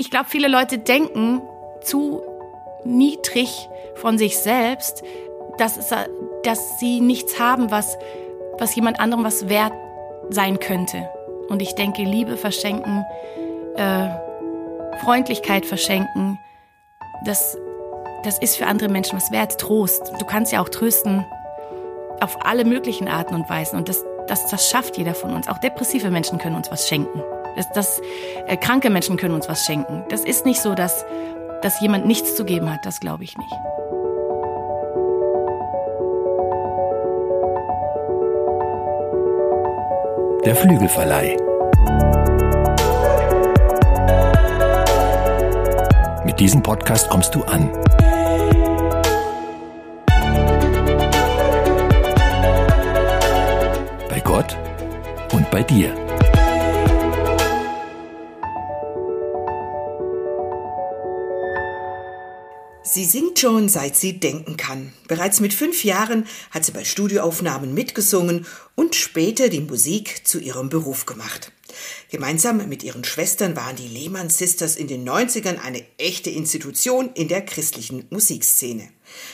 Ich glaube, viele Leute denken zu niedrig von sich selbst, dass, es, dass sie nichts haben, was, was jemand anderem was wert sein könnte. Und ich denke, Liebe verschenken, äh, Freundlichkeit verschenken, das, das ist für andere Menschen was wert. Trost. Du kannst ja auch trösten auf alle möglichen Arten und Weisen. Und das, das, das schafft jeder von uns. Auch depressive Menschen können uns was schenken. Das, das, äh, kranke Menschen können uns was schenken. Das ist nicht so, dass, dass jemand nichts zu geben hat. Das glaube ich nicht. Der Flügelverleih. Mit diesem Podcast kommst du an. Bei Gott und bei dir. Sie singt schon, seit sie denken kann. Bereits mit fünf Jahren hat sie bei Studioaufnahmen mitgesungen und später die Musik zu ihrem Beruf gemacht. Gemeinsam mit ihren Schwestern waren die Lehmann Sisters in den 90ern eine echte Institution in der christlichen Musikszene.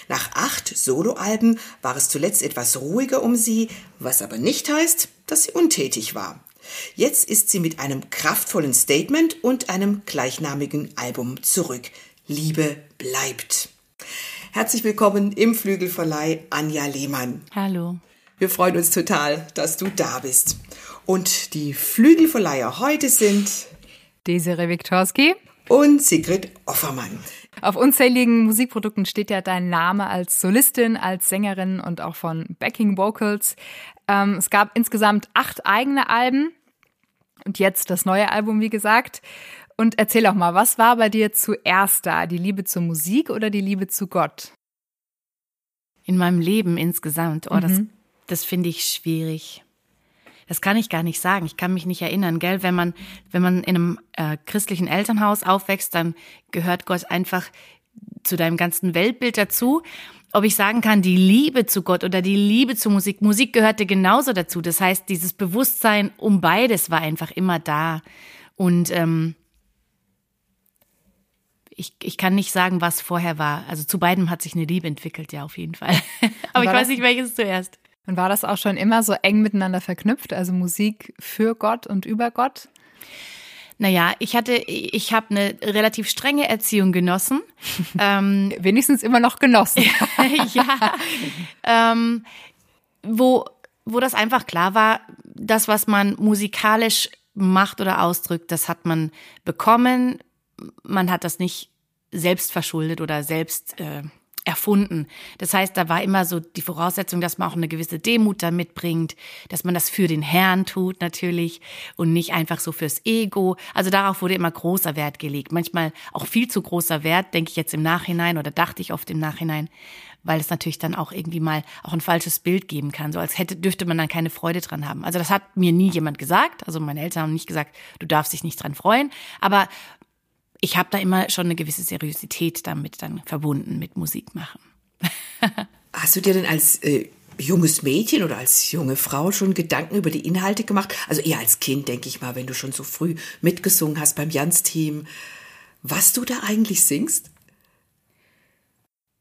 Nach acht Soloalben war es zuletzt etwas ruhiger um sie, was aber nicht heißt, dass sie untätig war. Jetzt ist sie mit einem kraftvollen Statement und einem gleichnamigen Album zurück. Liebe bleibt. Herzlich willkommen im Flügelverleih Anja Lehmann. Hallo. Wir freuen uns total, dass du da bist. Und die Flügelverleiher heute sind Desiree Wiktorski und Sigrid Offermann. Auf unzähligen Musikprodukten steht ja dein Name als Solistin, als Sängerin und auch von Backing Vocals. Ähm, es gab insgesamt acht eigene Alben und jetzt das neue Album, wie gesagt. Und erzähl auch mal, was war bei dir zuerst da? Die Liebe zur Musik oder die Liebe zu Gott? In meinem Leben insgesamt. Oh, mhm. das, das finde ich schwierig. Das kann ich gar nicht sagen. Ich kann mich nicht erinnern, gell? Wenn man, wenn man in einem äh, christlichen Elternhaus aufwächst, dann gehört Gott einfach zu deinem ganzen Weltbild dazu. Ob ich sagen kann, die Liebe zu Gott oder die Liebe zur Musik. Musik gehörte genauso dazu. Das heißt, dieses Bewusstsein um beides war einfach immer da. Und ähm, ich, ich kann nicht sagen, was vorher war. Also zu beidem hat sich eine Liebe entwickelt, ja, auf jeden Fall. Aber ich weiß nicht, welches zuerst. Und war das auch schon immer so eng miteinander verknüpft? Also Musik für Gott und über Gott? Naja, ich hatte, ich habe eine relativ strenge Erziehung genossen. ähm, Wenigstens immer noch genossen. ja. Ähm, wo, wo das einfach klar war, das, was man musikalisch macht oder ausdrückt, das hat man bekommen man hat das nicht selbst verschuldet oder selbst äh, erfunden. Das heißt, da war immer so die Voraussetzung, dass man auch eine gewisse Demut da mitbringt, dass man das für den Herrn tut natürlich und nicht einfach so fürs Ego. Also darauf wurde immer großer Wert gelegt. Manchmal auch viel zu großer Wert, denke ich jetzt im Nachhinein oder dachte ich oft im Nachhinein, weil es natürlich dann auch irgendwie mal auch ein falsches Bild geben kann, so als hätte dürfte man dann keine Freude dran haben. Also das hat mir nie jemand gesagt, also meine Eltern haben nicht gesagt, du darfst dich nicht dran freuen, aber ich habe da immer schon eine gewisse Seriosität damit dann verbunden mit Musik machen. Hast du dir denn als äh, junges Mädchen oder als junge Frau schon Gedanken über die Inhalte gemacht? Also eher als Kind, denke ich mal, wenn du schon so früh mitgesungen hast beim Jans-Team, was du da eigentlich singst?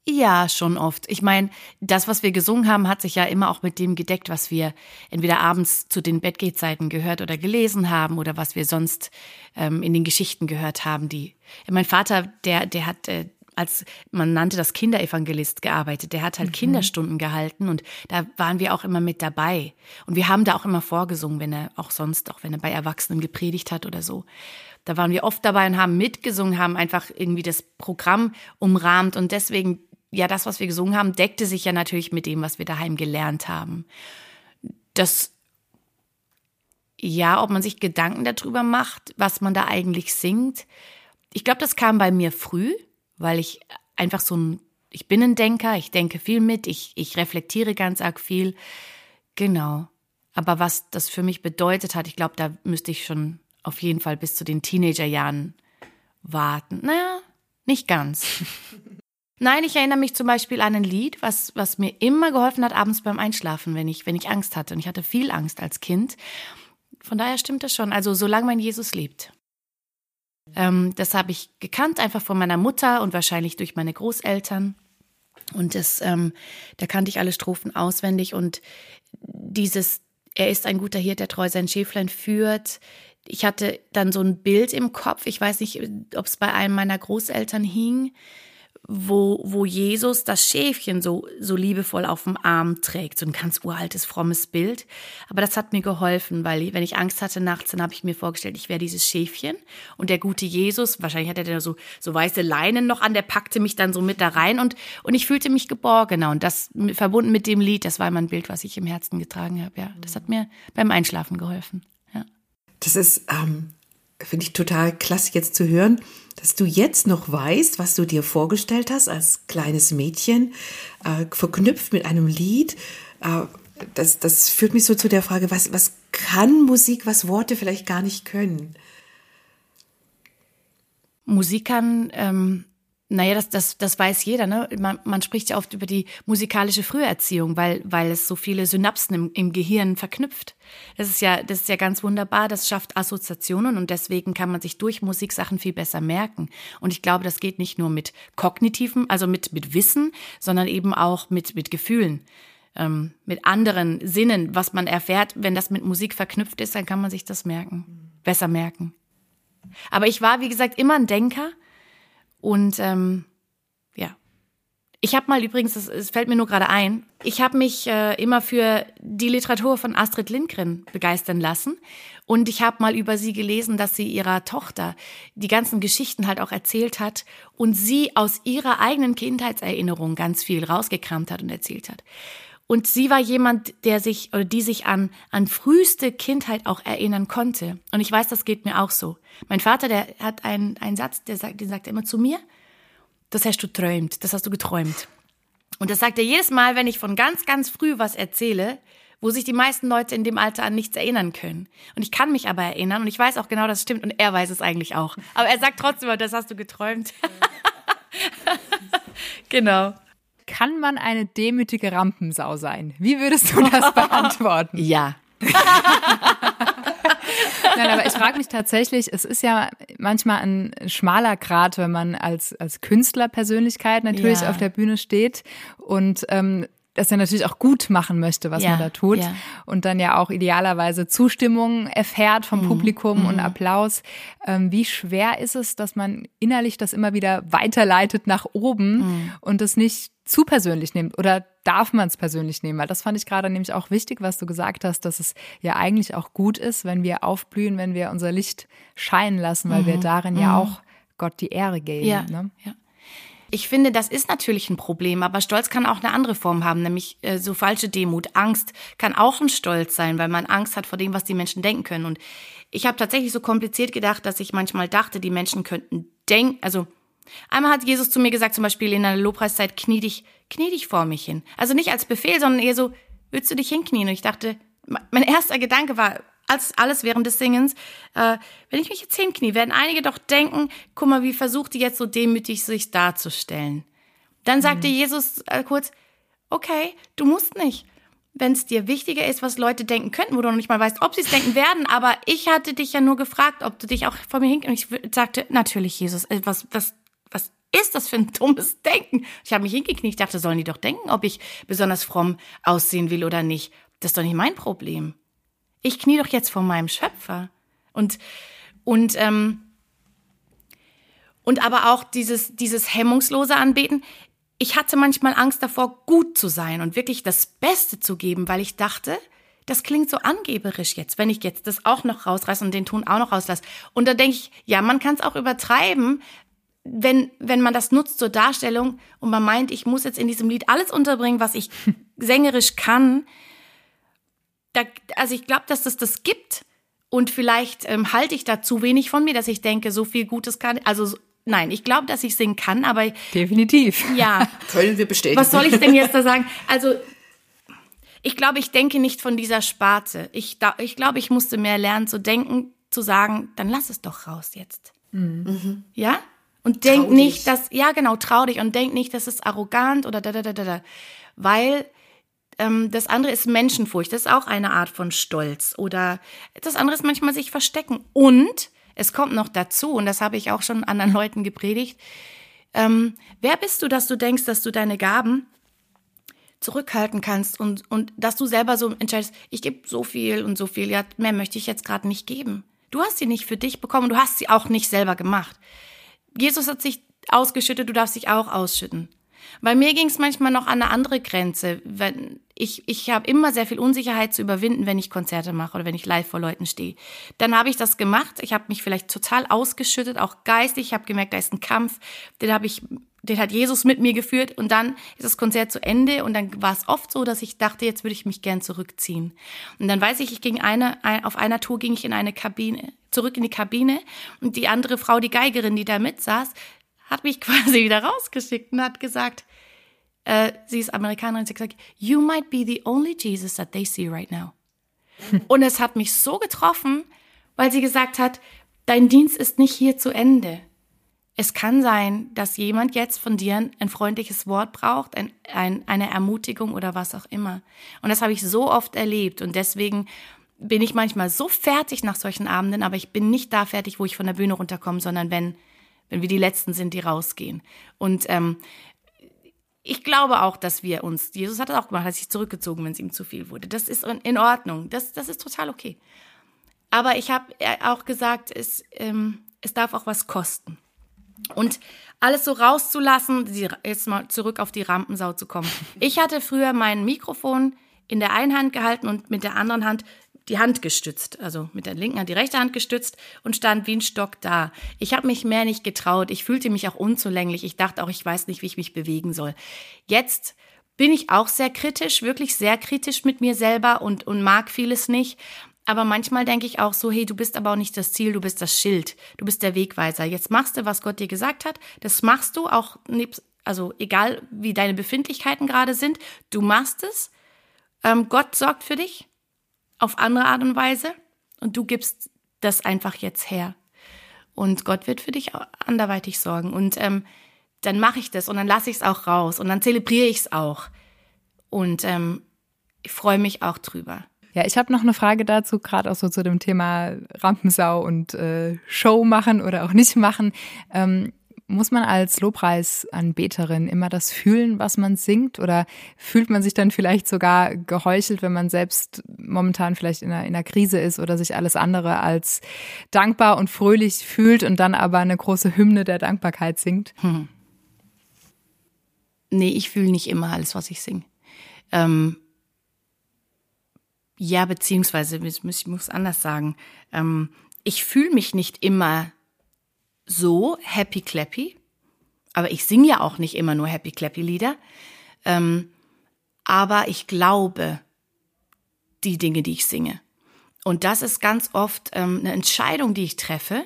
Ja, schon oft. Ich meine, das, was wir gesungen haben, hat sich ja immer auch mit dem gedeckt, was wir entweder abends zu den Bettgehzeiten gehört oder gelesen haben oder was wir sonst ähm, in den Geschichten gehört haben. Die mein Vater, der, der hat äh, als man nannte das Kinderevangelist gearbeitet. Der hat halt mhm. Kinderstunden gehalten und da waren wir auch immer mit dabei. Und wir haben da auch immer vorgesungen, wenn er auch sonst, auch wenn er bei Erwachsenen gepredigt hat oder so. Da waren wir oft dabei und haben mitgesungen, haben einfach irgendwie das Programm umrahmt und deswegen ja, das, was wir gesungen haben, deckte sich ja natürlich mit dem, was wir daheim gelernt haben. Das, ja, ob man sich Gedanken darüber macht, was man da eigentlich singt. Ich glaube, das kam bei mir früh, weil ich einfach so ein, ich bin ein Denker, ich denke viel mit, ich, ich reflektiere ganz arg viel. Genau. Aber was das für mich bedeutet hat, ich glaube, da müsste ich schon auf jeden Fall bis zu den Teenagerjahren warten. Naja, nicht ganz. Nein, ich erinnere mich zum Beispiel an ein Lied, was, was mir immer geholfen hat, abends beim Einschlafen, wenn ich, wenn ich Angst hatte. Und ich hatte viel Angst als Kind. Von daher stimmt das schon. Also, solange mein Jesus lebt. Ähm, das habe ich gekannt, einfach von meiner Mutter und wahrscheinlich durch meine Großeltern. Und das, ähm, da kannte ich alle Strophen auswendig und dieses, er ist ein guter Hirt, der treu sein Schäflein führt. Ich hatte dann so ein Bild im Kopf. Ich weiß nicht, ob es bei einem meiner Großeltern hing wo, wo Jesus das Schäfchen so, so liebevoll auf dem Arm trägt. So ein ganz uraltes, frommes Bild. Aber das hat mir geholfen, weil wenn ich Angst hatte nachts, dann habe ich mir vorgestellt, ich wäre dieses Schäfchen. Und der gute Jesus, wahrscheinlich hat er da so, so weiße Leinen noch an, der packte mich dann so mit da rein und, und ich fühlte mich geborgener. Und das verbunden mit dem Lied, das war mein Bild, was ich im Herzen getragen habe. Ja, das hat mir beim Einschlafen geholfen. Ja. Das ist, ähm, finde ich total klasse jetzt zu hören dass du jetzt noch weißt, was du dir vorgestellt hast als kleines Mädchen, äh, verknüpft mit einem Lied. Äh, das, das führt mich so zu der Frage, was, was kann Musik, was Worte vielleicht gar nicht können? Musik kann ähm, naja, das, das, das weiß jeder. Ne? Man, man spricht ja oft über die musikalische Früherziehung, weil, weil es so viele Synapsen im, im Gehirn verknüpft. Das ist, ja, das ist ja ganz wunderbar. Das schafft Assoziationen und deswegen kann man sich durch Musik Sachen viel besser merken. Und ich glaube, das geht nicht nur mit kognitiven, also mit, mit Wissen, sondern eben auch mit, mit Gefühlen. Ähm, mit anderen Sinnen, was man erfährt, wenn das mit Musik verknüpft ist, dann kann man sich das merken, besser merken. Aber ich war, wie gesagt, immer ein Denker und ähm, ja. Ich habe mal übrigens, es fällt mir nur gerade ein, ich habe mich äh, immer für die Literatur von Astrid Lindgren begeistern lassen. Und ich habe mal über sie gelesen, dass sie ihrer Tochter die ganzen Geschichten halt auch erzählt hat und sie aus ihrer eigenen Kindheitserinnerung ganz viel rausgekramt hat und erzählt hat. Und sie war jemand, der sich oder die sich an, an früheste Kindheit auch erinnern konnte. Und ich weiß, das geht mir auch so. Mein Vater, der hat einen, einen Satz, der sagt, den sagt er immer zu mir. Das hast du träumt, das hast du geträumt. Und das sagt er jedes Mal, wenn ich von ganz, ganz früh was erzähle, wo sich die meisten Leute in dem Alter an nichts erinnern können. Und ich kann mich aber erinnern und ich weiß auch genau, das stimmt und er weiß es eigentlich auch. Aber er sagt trotzdem, das hast du geträumt. genau. Kann man eine demütige Rampensau sein? Wie würdest du das beantworten? Ja. Nein, aber ich frage mich tatsächlich, es ist ja manchmal ein schmaler Grat, wenn man als, als Künstlerpersönlichkeit natürlich ja. auf der Bühne steht und ähm, das ja natürlich auch gut machen möchte, was ja, man da tut. Ja. Und dann ja auch idealerweise Zustimmung erfährt vom mhm. Publikum mhm. und Applaus. Ähm, wie schwer ist es, dass man innerlich das immer wieder weiterleitet nach oben mhm. und es nicht zu persönlich nimmt oder darf man es persönlich nehmen? Weil das fand ich gerade nämlich auch wichtig, was du gesagt hast, dass es ja eigentlich auch gut ist, wenn wir aufblühen, wenn wir unser Licht scheinen lassen, weil wir mhm. darin ja mhm. auch Gott die Ehre geben. Ja, ne? ja. Ich finde, das ist natürlich ein Problem, aber Stolz kann auch eine andere Form haben, nämlich äh, so falsche Demut. Angst kann auch ein Stolz sein, weil man Angst hat vor dem, was die Menschen denken können. Und ich habe tatsächlich so kompliziert gedacht, dass ich manchmal dachte, die Menschen könnten denken, also Einmal hat Jesus zu mir gesagt, zum Beispiel in einer Lobpreiszeit, knie dich, knie dich vor mich hin. Also nicht als Befehl, sondern eher so, willst du dich hinknien? Und ich dachte, mein erster Gedanke war, als alles während des Singens, äh, wenn ich mich jetzt hinknie, werden einige doch denken, guck mal, wie versucht die jetzt so demütig sich darzustellen. Dann sagte mhm. Jesus äh, kurz, okay, du musst nicht. Wenn es dir wichtiger ist, was Leute denken könnten, wo du noch nicht mal weißt, ob sie es denken werden, aber ich hatte dich ja nur gefragt, ob du dich auch vor mir hinkniest. Und ich sagte, natürlich, Jesus, äh, was, was, was ist das für ein dummes Denken? Ich habe mich hingekniet, dachte, sollen die doch denken, ob ich besonders fromm aussehen will oder nicht. Das ist doch nicht mein Problem. Ich knie doch jetzt vor meinem Schöpfer. Und, und, ähm, und aber auch dieses, dieses hemmungslose Anbeten. Ich hatte manchmal Angst davor, gut zu sein und wirklich das Beste zu geben, weil ich dachte, das klingt so angeberisch jetzt, wenn ich jetzt das auch noch rausreiße und den Ton auch noch rauslasse. Und da denke ich, ja, man kann es auch übertreiben, wenn, wenn man das nutzt zur Darstellung und man meint, ich muss jetzt in diesem Lied alles unterbringen, was ich sängerisch kann, da, also ich glaube, dass es das gibt. Und vielleicht ähm, halte ich da zu wenig von mir, dass ich denke, so viel Gutes kann. Also nein, ich glaube, dass ich singen kann, aber definitiv. Ja. Können wir bestätigen. Was soll ich denn jetzt da sagen? Also ich glaube, ich denke nicht von dieser Sparte. Ich, da, ich glaube, ich musste mehr lernen zu denken, zu sagen, dann lass es doch raus jetzt. Mhm. Ja? Und denk nicht, dass, ja genau, trau dich und denk nicht, dass es arrogant oder da, da, da, da, da. Weil das andere ist Menschenfurcht, das ist auch eine Art von Stolz. Oder das andere ist manchmal sich verstecken. Und Es kommt noch dazu, und das habe ich auch schon anderen Leuten gepredigt. Ähm, wer bist du, dass du denkst, dass du deine Gaben zurückhalten kannst und, und dass du selber so entscheidest, ich gebe so viel und so viel, ja, mehr möchte ich jetzt gerade nicht geben. Du hast sie nicht für dich bekommen, du hast sie auch nicht selber gemacht. Jesus hat sich ausgeschüttet, du darfst dich auch ausschütten. Bei mir ging es manchmal noch an eine andere Grenze. Ich ich habe immer sehr viel Unsicherheit zu überwinden, wenn ich Konzerte mache oder wenn ich live vor Leuten stehe. Dann habe ich das gemacht. Ich habe mich vielleicht total ausgeschüttet, auch geistig. Ich habe gemerkt, da ist ein Kampf. Den habe ich den hat Jesus mit mir geführt und dann ist das Konzert zu Ende und dann war es oft so, dass ich dachte, jetzt würde ich mich gern zurückziehen. Und dann weiß ich, ich ging eine, auf einer Tour ging ich in eine Kabine, zurück in die Kabine und die andere Frau, die Geigerin, die da mit saß, hat mich quasi wieder rausgeschickt und hat gesagt, äh, sie ist Amerikanerin, sie hat gesagt, you might be the only Jesus that they see right now. und es hat mich so getroffen, weil sie gesagt hat, dein Dienst ist nicht hier zu Ende. Es kann sein, dass jemand jetzt von dir ein freundliches Wort braucht, ein, ein, eine Ermutigung oder was auch immer. Und das habe ich so oft erlebt und deswegen bin ich manchmal so fertig nach solchen Abenden, aber ich bin nicht da fertig, wo ich von der Bühne runterkomme, sondern wenn wenn wir die Letzten sind, die rausgehen. Und ähm, ich glaube auch, dass wir uns, Jesus hat es auch gemacht, hat sich zurückgezogen, wenn es ihm zu viel wurde. Das ist in Ordnung. Das, das ist total okay. Aber ich habe auch gesagt, es, ähm, es darf auch was kosten. Und alles so rauszulassen, jetzt mal zurück auf die Rampensau zu kommen. Ich hatte früher mein Mikrofon in der einen Hand gehalten und mit der anderen Hand die Hand gestützt, also mit der linken Hand die rechte Hand gestützt und stand wie ein Stock da. Ich habe mich mehr nicht getraut. Ich fühlte mich auch unzulänglich. Ich dachte auch, ich weiß nicht, wie ich mich bewegen soll. Jetzt bin ich auch sehr kritisch, wirklich sehr kritisch mit mir selber und, und mag vieles nicht. Aber manchmal denke ich auch so, hey, du bist aber auch nicht das Ziel, du bist das Schild, du bist der Wegweiser. Jetzt machst du, was Gott dir gesagt hat. Das machst du auch, also egal wie deine Befindlichkeiten gerade sind, du machst es. Ähm, Gott sorgt für dich auf andere Art und Weise und du gibst das einfach jetzt her. Und Gott wird für dich anderweitig sorgen. Und ähm, dann mache ich das und dann lasse ich es auch raus und dann zelebriere ich es auch. Und ähm, ich freue mich auch drüber. Ja, ich habe noch eine Frage dazu, gerade auch so zu dem Thema Rampensau und äh, Show machen oder auch nicht machen. Ähm, muss man als Lobpreisanbeterin immer das fühlen, was man singt? Oder fühlt man sich dann vielleicht sogar geheuchelt, wenn man selbst momentan vielleicht in einer, in einer Krise ist oder sich alles andere als dankbar und fröhlich fühlt und dann aber eine große Hymne der Dankbarkeit singt? Hm. Nee, ich fühle nicht immer alles, was ich singe. Ähm, ja, beziehungsweise, ich muss anders sagen. Ähm, ich fühle mich nicht immer so happy clappy. Aber ich singe ja auch nicht immer nur happy clappy Lieder. Ähm, aber ich glaube die Dinge, die ich singe. Und das ist ganz oft ähm, eine Entscheidung, die ich treffe.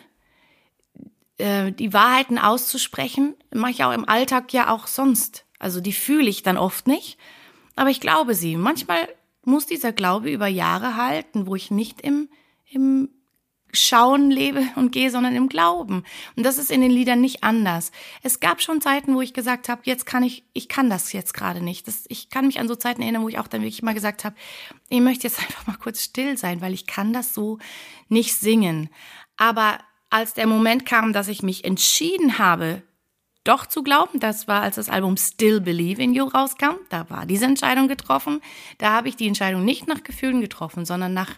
Äh, die Wahrheiten auszusprechen, mache ich auch im Alltag ja auch sonst. Also die fühle ich dann oft nicht, aber ich glaube sie. Manchmal muss dieser Glaube über Jahre halten, wo ich nicht im, im Schauen lebe und gehe, sondern im Glauben. Und das ist in den Liedern nicht anders. Es gab schon Zeiten, wo ich gesagt habe, jetzt kann ich, ich kann das jetzt gerade nicht. Das, ich kann mich an so Zeiten erinnern, wo ich auch dann wirklich mal gesagt habe, ich möchte jetzt einfach mal kurz still sein, weil ich kann das so nicht singen. Aber als der Moment kam, dass ich mich entschieden habe, doch zu glauben, das war, als das Album Still Believe in You rauskam, da war diese Entscheidung getroffen. Da habe ich die Entscheidung nicht nach Gefühlen getroffen, sondern nach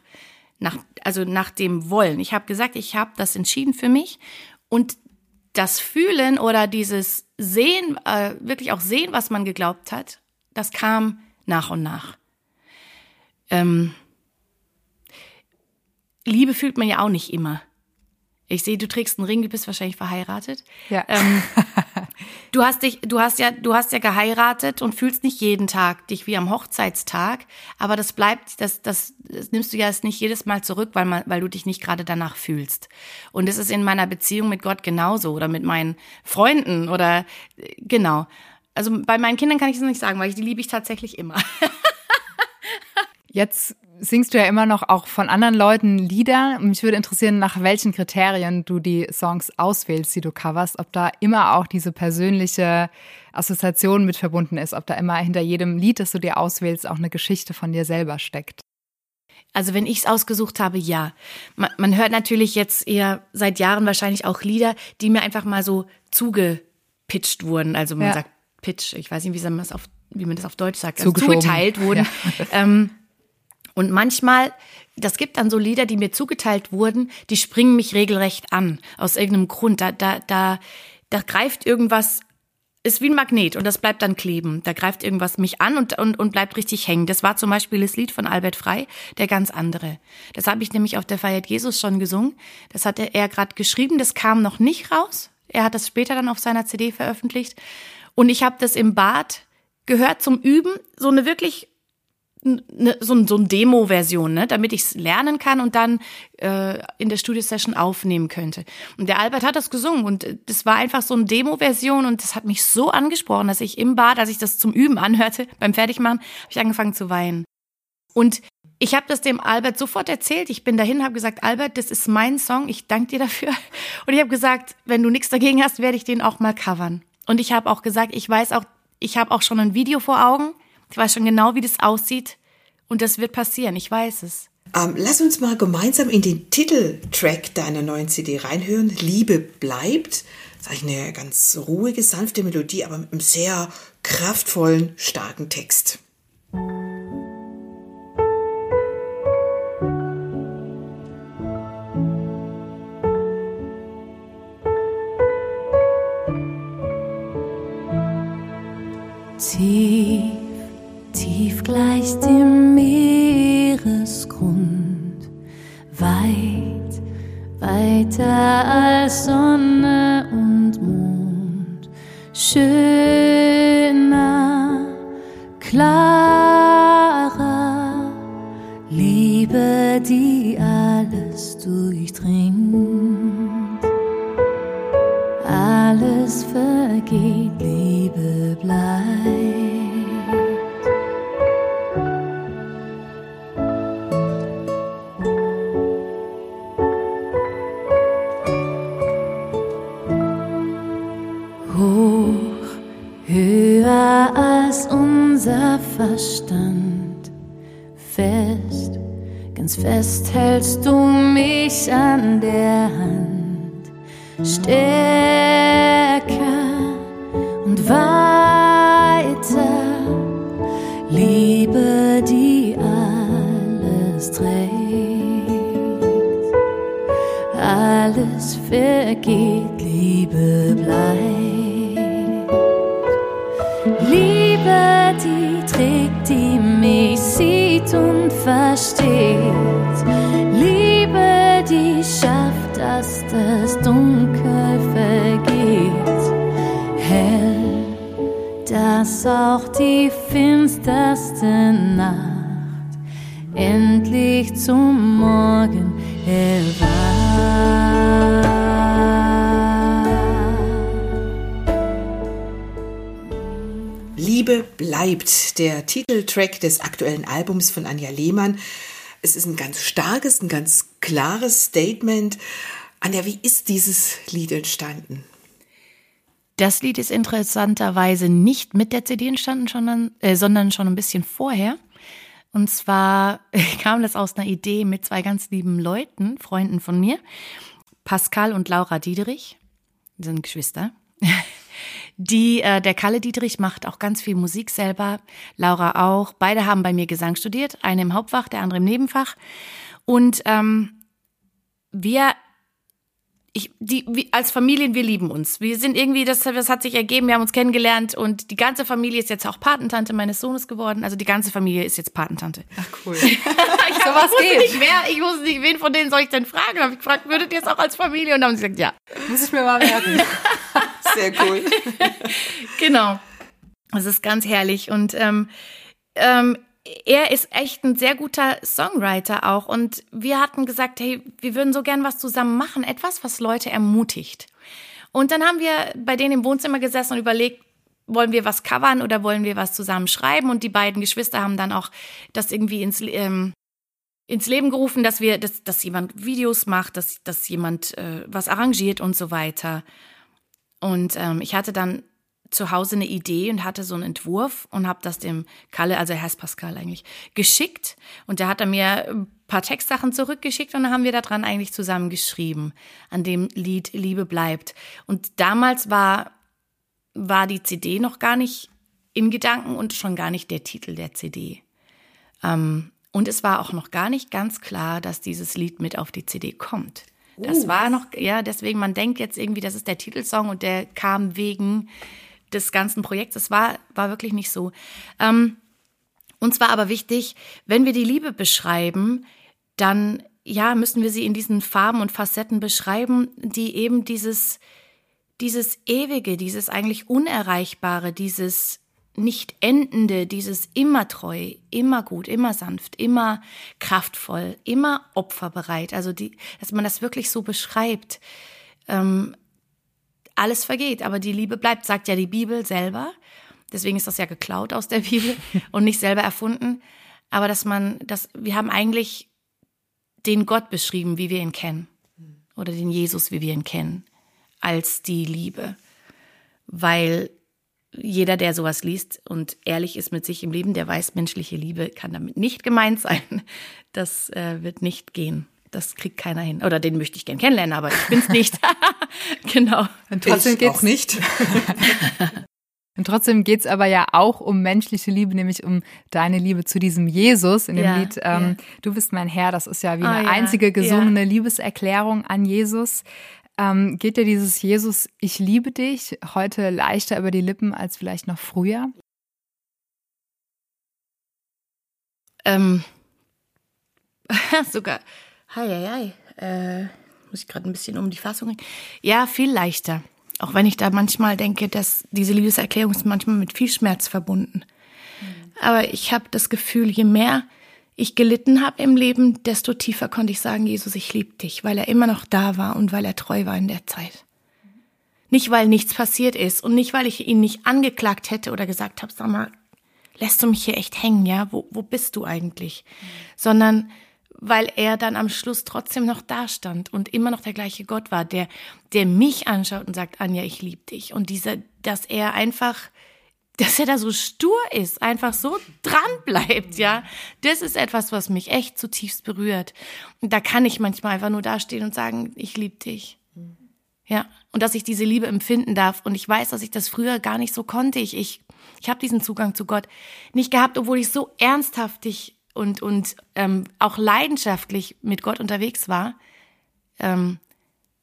nach, also nach dem Wollen. Ich habe gesagt, ich habe das entschieden für mich und das Fühlen oder dieses Sehen, äh, wirklich auch sehen, was man geglaubt hat, das kam nach und nach. Ähm, Liebe fühlt man ja auch nicht immer. Ich sehe, du trägst einen Ring, du bist wahrscheinlich verheiratet. Ja. Ähm, du hast dich, du hast ja, du hast ja geheiratet und fühlst nicht jeden Tag dich wie am Hochzeitstag, aber das bleibt, das, das, das nimmst du ja jetzt nicht jedes Mal zurück, weil man, weil du dich nicht gerade danach fühlst. Und es ist in meiner Beziehung mit Gott genauso oder mit meinen Freunden oder genau. Also bei meinen Kindern kann ich es nicht sagen, weil ich die liebe ich tatsächlich immer. Jetzt singst du ja immer noch auch von anderen Leuten Lieder. Mich würde interessieren, nach welchen Kriterien du die Songs auswählst, die du coverst, ob da immer auch diese persönliche Assoziation mit verbunden ist, ob da immer hinter jedem Lied, das du dir auswählst, auch eine Geschichte von dir selber steckt. Also wenn ich es ausgesucht habe, ja. Man, man, hört natürlich jetzt eher seit Jahren wahrscheinlich auch Lieder, die mir einfach mal so zugepitcht wurden. Also man ja. sagt Pitch, ich weiß nicht, wie man das auf, wie man das auf Deutsch sagt, also zugeteilt wurden. Ja. Ähm, und manchmal, das gibt dann so Lieder, die mir zugeteilt wurden, die springen mich regelrecht an, aus irgendeinem Grund. Da, da, da, da greift irgendwas ist wie ein Magnet und das bleibt dann kleben. Da greift irgendwas mich an und, und, und bleibt richtig hängen. Das war zum Beispiel das Lied von Albert Frei, der ganz andere. Das habe ich nämlich auf der Feiert Jesus schon gesungen. Das hatte er gerade geschrieben, das kam noch nicht raus. Er hat das später dann auf seiner CD veröffentlicht. Und ich habe das im Bad gehört zum Üben, so eine wirklich ne, so, so eine Demo-Version, ne, damit ich es lernen kann und dann äh, in der Studio-Session aufnehmen könnte. Und der Albert hat das gesungen und äh, das war einfach so eine Demo-Version und das hat mich so angesprochen, dass ich im Bad, als ich das zum Üben anhörte, beim Fertigmachen, habe ich angefangen zu weinen. Und ich habe das dem Albert sofort erzählt. Ich bin dahin, habe gesagt, Albert, das ist mein Song, ich danke dir dafür. Und ich habe gesagt, wenn du nichts dagegen hast, werde ich den auch mal covern. Und ich habe auch gesagt, ich weiß auch, ich habe auch schon ein Video vor Augen ich weiß schon genau, wie das aussieht und das wird passieren. Ich weiß es. Ähm, lass uns mal gemeinsam in den Titeltrack deiner neuen CD reinhören. Liebe bleibt. Das ist eigentlich eine ganz ruhige, sanfte Melodie, aber mit einem sehr kraftvollen, starken Text. Tief Liebe bleibt der Titeltrack des aktuellen Albums von Anja Lehmann. Es ist ein ganz starkes, ein ganz klares Statement. Anja, wie ist dieses Lied entstanden? Das Lied ist interessanterweise nicht mit der CD entstanden, sondern, äh, sondern schon ein bisschen vorher. Und zwar kam das aus einer Idee mit zwei ganz lieben Leuten, Freunden von mir, Pascal und Laura Diederich, die sind Geschwister. Die, äh, der Kalle Dietrich macht auch ganz viel Musik selber, Laura auch. Beide haben bei mir Gesang studiert, eine im Hauptfach, der andere im Nebenfach. Und ähm, wir ich, die, wie, als Familien, wir lieben uns. Wir sind irgendwie, das, das hat sich ergeben, wir haben uns kennengelernt und die ganze Familie ist jetzt auch Patentante meines Sohnes geworden. Also die ganze Familie ist jetzt Patentante. Ach cool. ich so was geht. Nicht wer, ich wusste nicht, wen von denen soll ich denn fragen? Habe ich gefragt, würdet ihr es auch als Familie? Und dann haben sie gesagt, ja. Muss ich mir mal merken. Sehr cool. genau. Das ist ganz herrlich. Und ähm, ähm, er ist echt ein sehr guter Songwriter auch. Und wir hatten gesagt, hey, wir würden so gern was zusammen machen, etwas, was Leute ermutigt. Und dann haben wir bei denen im Wohnzimmer gesessen und überlegt, wollen wir was covern oder wollen wir was zusammen schreiben? Und die beiden Geschwister haben dann auch das irgendwie ins, ähm, ins Leben gerufen, dass wir, dass, dass jemand Videos macht, dass, dass jemand äh, was arrangiert und so weiter. Und ähm, ich hatte dann zu Hause eine Idee und hatte so einen Entwurf und habe das dem Kalle, also er heißt Pascal eigentlich, geschickt. Und der hat er mir paar Textsachen zurückgeschickt und dann haben wir daran eigentlich zusammen geschrieben, an dem Lied Liebe bleibt. Und damals war, war die CD noch gar nicht in Gedanken und schon gar nicht der Titel der CD. Ähm, und es war auch noch gar nicht ganz klar, dass dieses Lied mit auf die CD kommt. Das war noch, ja, deswegen, man denkt jetzt irgendwie, das ist der Titelsong und der kam wegen des ganzen Projekts. Es war, war wirklich nicht so. Ähm, uns war aber wichtig, wenn wir die Liebe beschreiben, dann, ja, müssen wir sie in diesen Farben und Facetten beschreiben, die eben dieses, dieses Ewige, dieses eigentlich Unerreichbare, dieses nicht endende, dieses immer treu, immer gut, immer sanft, immer kraftvoll, immer opferbereit. Also die, dass man das wirklich so beschreibt. Ähm, alles vergeht, aber die Liebe bleibt, sagt ja die Bibel selber. Deswegen ist das ja geklaut aus der Bibel und nicht selber erfunden. Aber dass man, dass wir haben eigentlich den Gott beschrieben, wie wir ihn kennen. Oder den Jesus, wie wir ihn kennen, als die Liebe. Weil jeder, der sowas liest und ehrlich ist mit sich im Leben, der weiß, menschliche Liebe kann damit nicht gemeint sein. Das äh, wird nicht gehen. Das kriegt keiner hin. Oder den möchte ich gern kennenlernen, aber ich bin's nicht. genau. Und trotzdem ich geht's, auch nicht. Und trotzdem geht's aber ja auch um menschliche Liebe, nämlich um deine Liebe zu diesem Jesus in dem Ja, Lied ähm, ja. Du bist mein Herr. Das ist ja wie Ah, eine ja, einzige gesungene Liebeserklärung an Jesus. Ähm, geht dir dieses Jesus, ich liebe dich, heute leichter über die Lippen als vielleicht noch früher? Ähm, sogar, hei, hei, hei, äh, muss ich gerade ein bisschen um die Fassung. Ja, viel leichter. Auch wenn ich da manchmal denke, dass diese Liebeserklärung ist manchmal mit viel Schmerz verbunden. Aber ich habe das Gefühl, je mehr ich gelitten habe im Leben, desto tiefer konnte ich sagen, Jesus, ich liebe dich, weil er immer noch da war und weil er treu war in der Zeit. Nicht, weil nichts passiert ist und nicht, weil ich ihn nicht angeklagt hätte oder gesagt habe, sag mal, lässt du mich hier echt hängen, ja? Wo, wo bist du eigentlich? Sondern weil er dann am Schluss trotzdem noch da stand und immer noch der gleiche Gott war, der, der mich anschaut und sagt, Anja, ich liebe dich. Und dieser, dass er einfach, dass er da so stur ist, einfach so dran bleibt, ja. Das ist etwas, was mich echt zutiefst berührt. Und da kann ich manchmal einfach nur dastehen und sagen, ich liebe dich. Ja, und dass ich diese Liebe empfinden darf. Und ich weiß, dass ich das früher gar nicht so konnte. Ich, ich, ich habe diesen Zugang zu Gott nicht gehabt, obwohl ich so ernsthaftig und, und ähm, auch leidenschaftlich mit Gott unterwegs war. Ähm,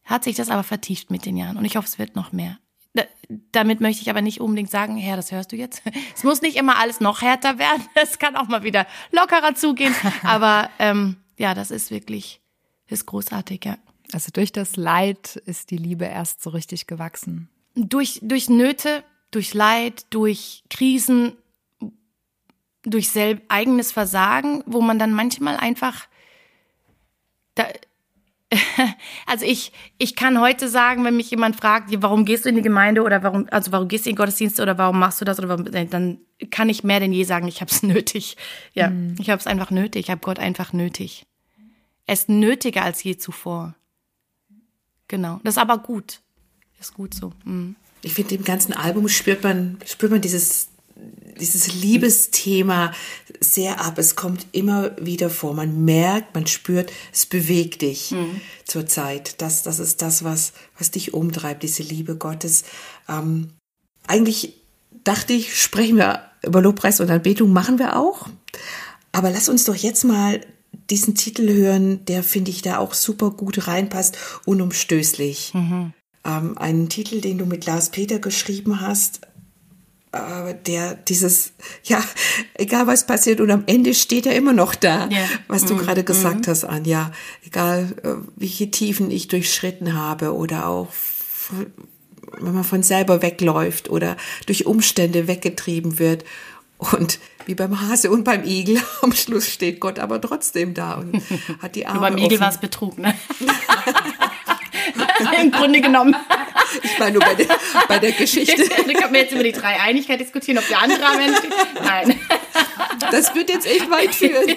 hat sich das aber vertieft mit den Jahren. Und ich hoffe, es wird noch mehr. Da, damit möchte ich aber nicht unbedingt sagen, Herr, das hörst du jetzt. Es muss nicht immer alles noch härter werden. Es kann auch mal wieder lockerer zugehen. Aber ähm, ja, das ist wirklich, ist großartig, ja. Also durch das Leid ist die Liebe erst so richtig gewachsen. durch, durch Nöte, durch Leid, durch Krisen, durch selb eigenes Versagen, wo man dann manchmal einfach da, also ich, ich kann heute sagen, wenn mich jemand fragt, warum gehst du in die Gemeinde oder warum, also warum gehst du in den Gottesdienst oder warum machst du das oder warum, dann kann ich mehr denn je sagen, ich habe es nötig. Ja, ich habe es einfach nötig, ich habe Gott einfach nötig. Er ist nötiger als je zuvor. Genau, das ist aber gut. Ist gut so. Mhm. Ich finde, im ganzen Album spürt man, spürt man dieses, dieses Liebesthema sehr ab. Es kommt immer wieder vor. Man merkt, man spürt, es bewegt dich zur Zeit. Das, das ist das, was, was dich umtreibt, diese Liebe Gottes. Ähm, eigentlich dachte ich, sprechen wir über Lobpreis und Anbetung, machen wir auch. Aber lass uns doch jetzt mal diesen Titel hören, der finde ich da auch super gut reinpasst, unumstößlich. Ähm, einen Titel, den du mit Lars Peter geschrieben hast, der dieses, ja, egal was passiert und am Ende steht er immer noch da, Ja. was du gerade gesagt hast, Anja. Egal, äh, welche Tiefen ich durchschritten habe oder auch wenn man von selber wegläuft oder durch Umstände weggetrieben wird. Und wie beim Hase und beim Igel, am Schluss steht Gott aber trotzdem da und hat die Arme Nur beim Igel war es Betrug, ne? Im Grunde genommen. Ich meine nur bei der, bei der Geschichte. Da können wir jetzt über die Dreieinigkeit diskutieren, ob der andere am Ende steht. Nein. Das wird jetzt echt weit führen.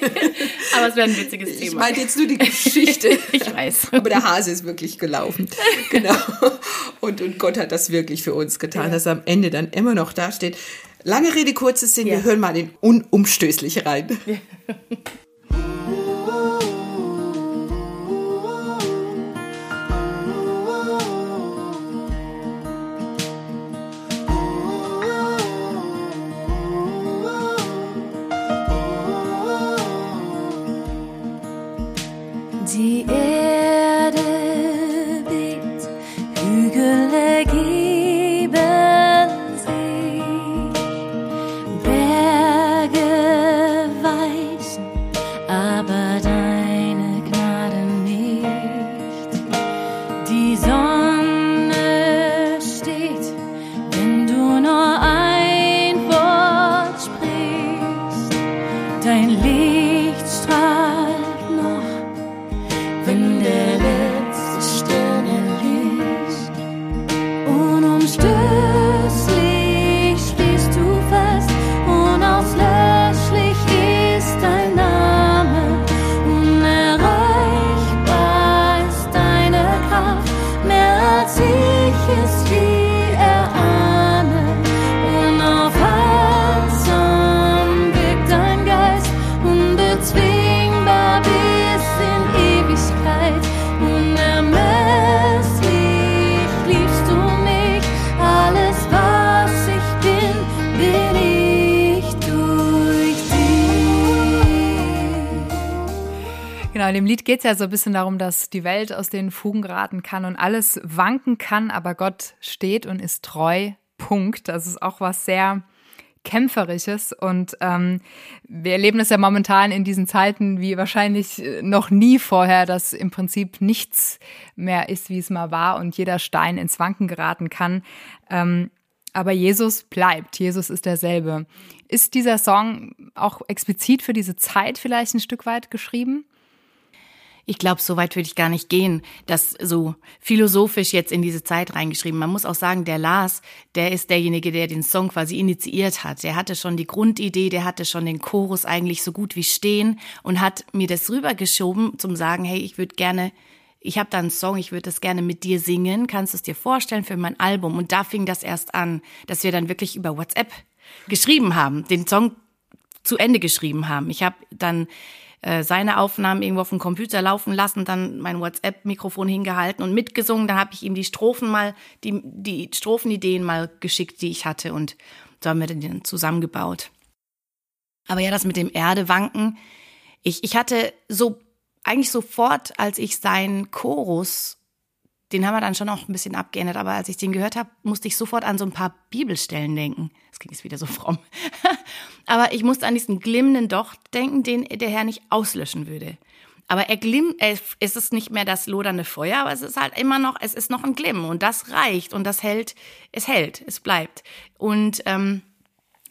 Aber es wäre ein witziges Thema. Ich meine jetzt nur die Geschichte. Ich weiß. Aber der Hase ist wirklich gelaufen. Genau. Und, und Gott hat das wirklich für uns getan, dass er am Ende dann immer noch dasteht. Lange Rede, kurzer Sinn. Ja. Wir hören mal den Unumstößlich rein. the air. Geht es ja so ein bisschen darum, dass die Welt aus den Fugen geraten kann und alles wanken kann, aber Gott steht und ist treu. Punkt. Das ist auch was sehr Kämpferisches. Und ähm, wir erleben es ja momentan in diesen Zeiten wie wahrscheinlich äh, noch nie vorher, dass im Prinzip nichts mehr ist, wie es mal war und jeder Stein ins Wanken geraten kann. Ähm, aber Jesus bleibt. Jesus ist derselbe. Ist dieser Song auch explizit für diese Zeit vielleicht ein Stück weit geschrieben? Ich glaube, so weit würde ich gar nicht gehen, das so philosophisch jetzt in diese Zeit reingeschrieben. Man muss auch sagen, der Lars, der ist derjenige, der den Song quasi initiiert hat. Der hatte schon die Grundidee, der hatte schon den Chorus eigentlich so gut wie stehen und hat mir das rübergeschoben zum sagen, hey, ich würde gerne ich habe da einen Song, ich würde das gerne mit dir singen, kannst du es dir vorstellen für mein Album? Und da fing das erst an, dass wir dann wirklich über WhatsApp geschrieben haben, den Song zu Ende geschrieben haben. Ich habe dann äh, seine Aufnahmen irgendwo auf dem Computer laufen lassen, dann mein WhatsApp-Mikrofon hingehalten und mitgesungen. Dann habe ich ihm die Strophen mal, die, die Strophenideen mal geschickt, die ich hatte und so haben wir den zusammengebaut. Aber ja, das mit dem Erdewanken, ich, ich hatte so eigentlich sofort, als ich seinen Chorus, den haben wir dann schon auch ein bisschen abgeändert, aber als ich den gehört habe, musste ich sofort an so ein paar Bibelstellen denken. Das klingt jetzt wieder so fromm. aber ich musste an diesen glimmenden Docht denken, den der Herr nicht auslöschen würde. Aber er glimmt, es ist nicht mehr das lodernde Feuer, aber es ist halt immer noch, es ist noch ein Glimm und das reicht und das hält, es hält, es bleibt. Und ähm,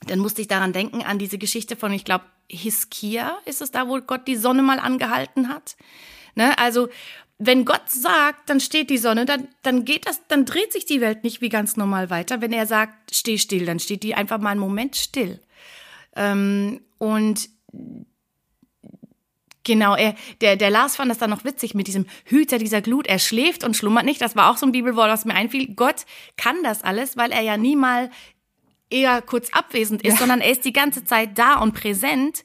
dann musste ich daran denken, an diese Geschichte von, ich glaube, Hiskia ist es da, wo Gott die Sonne mal angehalten hat. Ne? Also, wenn Gott sagt, dann steht die Sonne, dann, dann geht das, dann dreht sich die Welt nicht wie ganz normal weiter. Wenn er sagt, steh still, dann steht die einfach mal einen Moment still. Ähm, und Genau, er, der, der Lars fand das dann noch witzig mit diesem Hüter dieser Glut. Er schläft und schlummert nicht. Das war auch so ein Bibelwort, was mir einfiel. Gott kann das alles, weil er ja nie mal eher kurz abwesend ist, ja. sondern er ist die ganze Zeit da und präsent.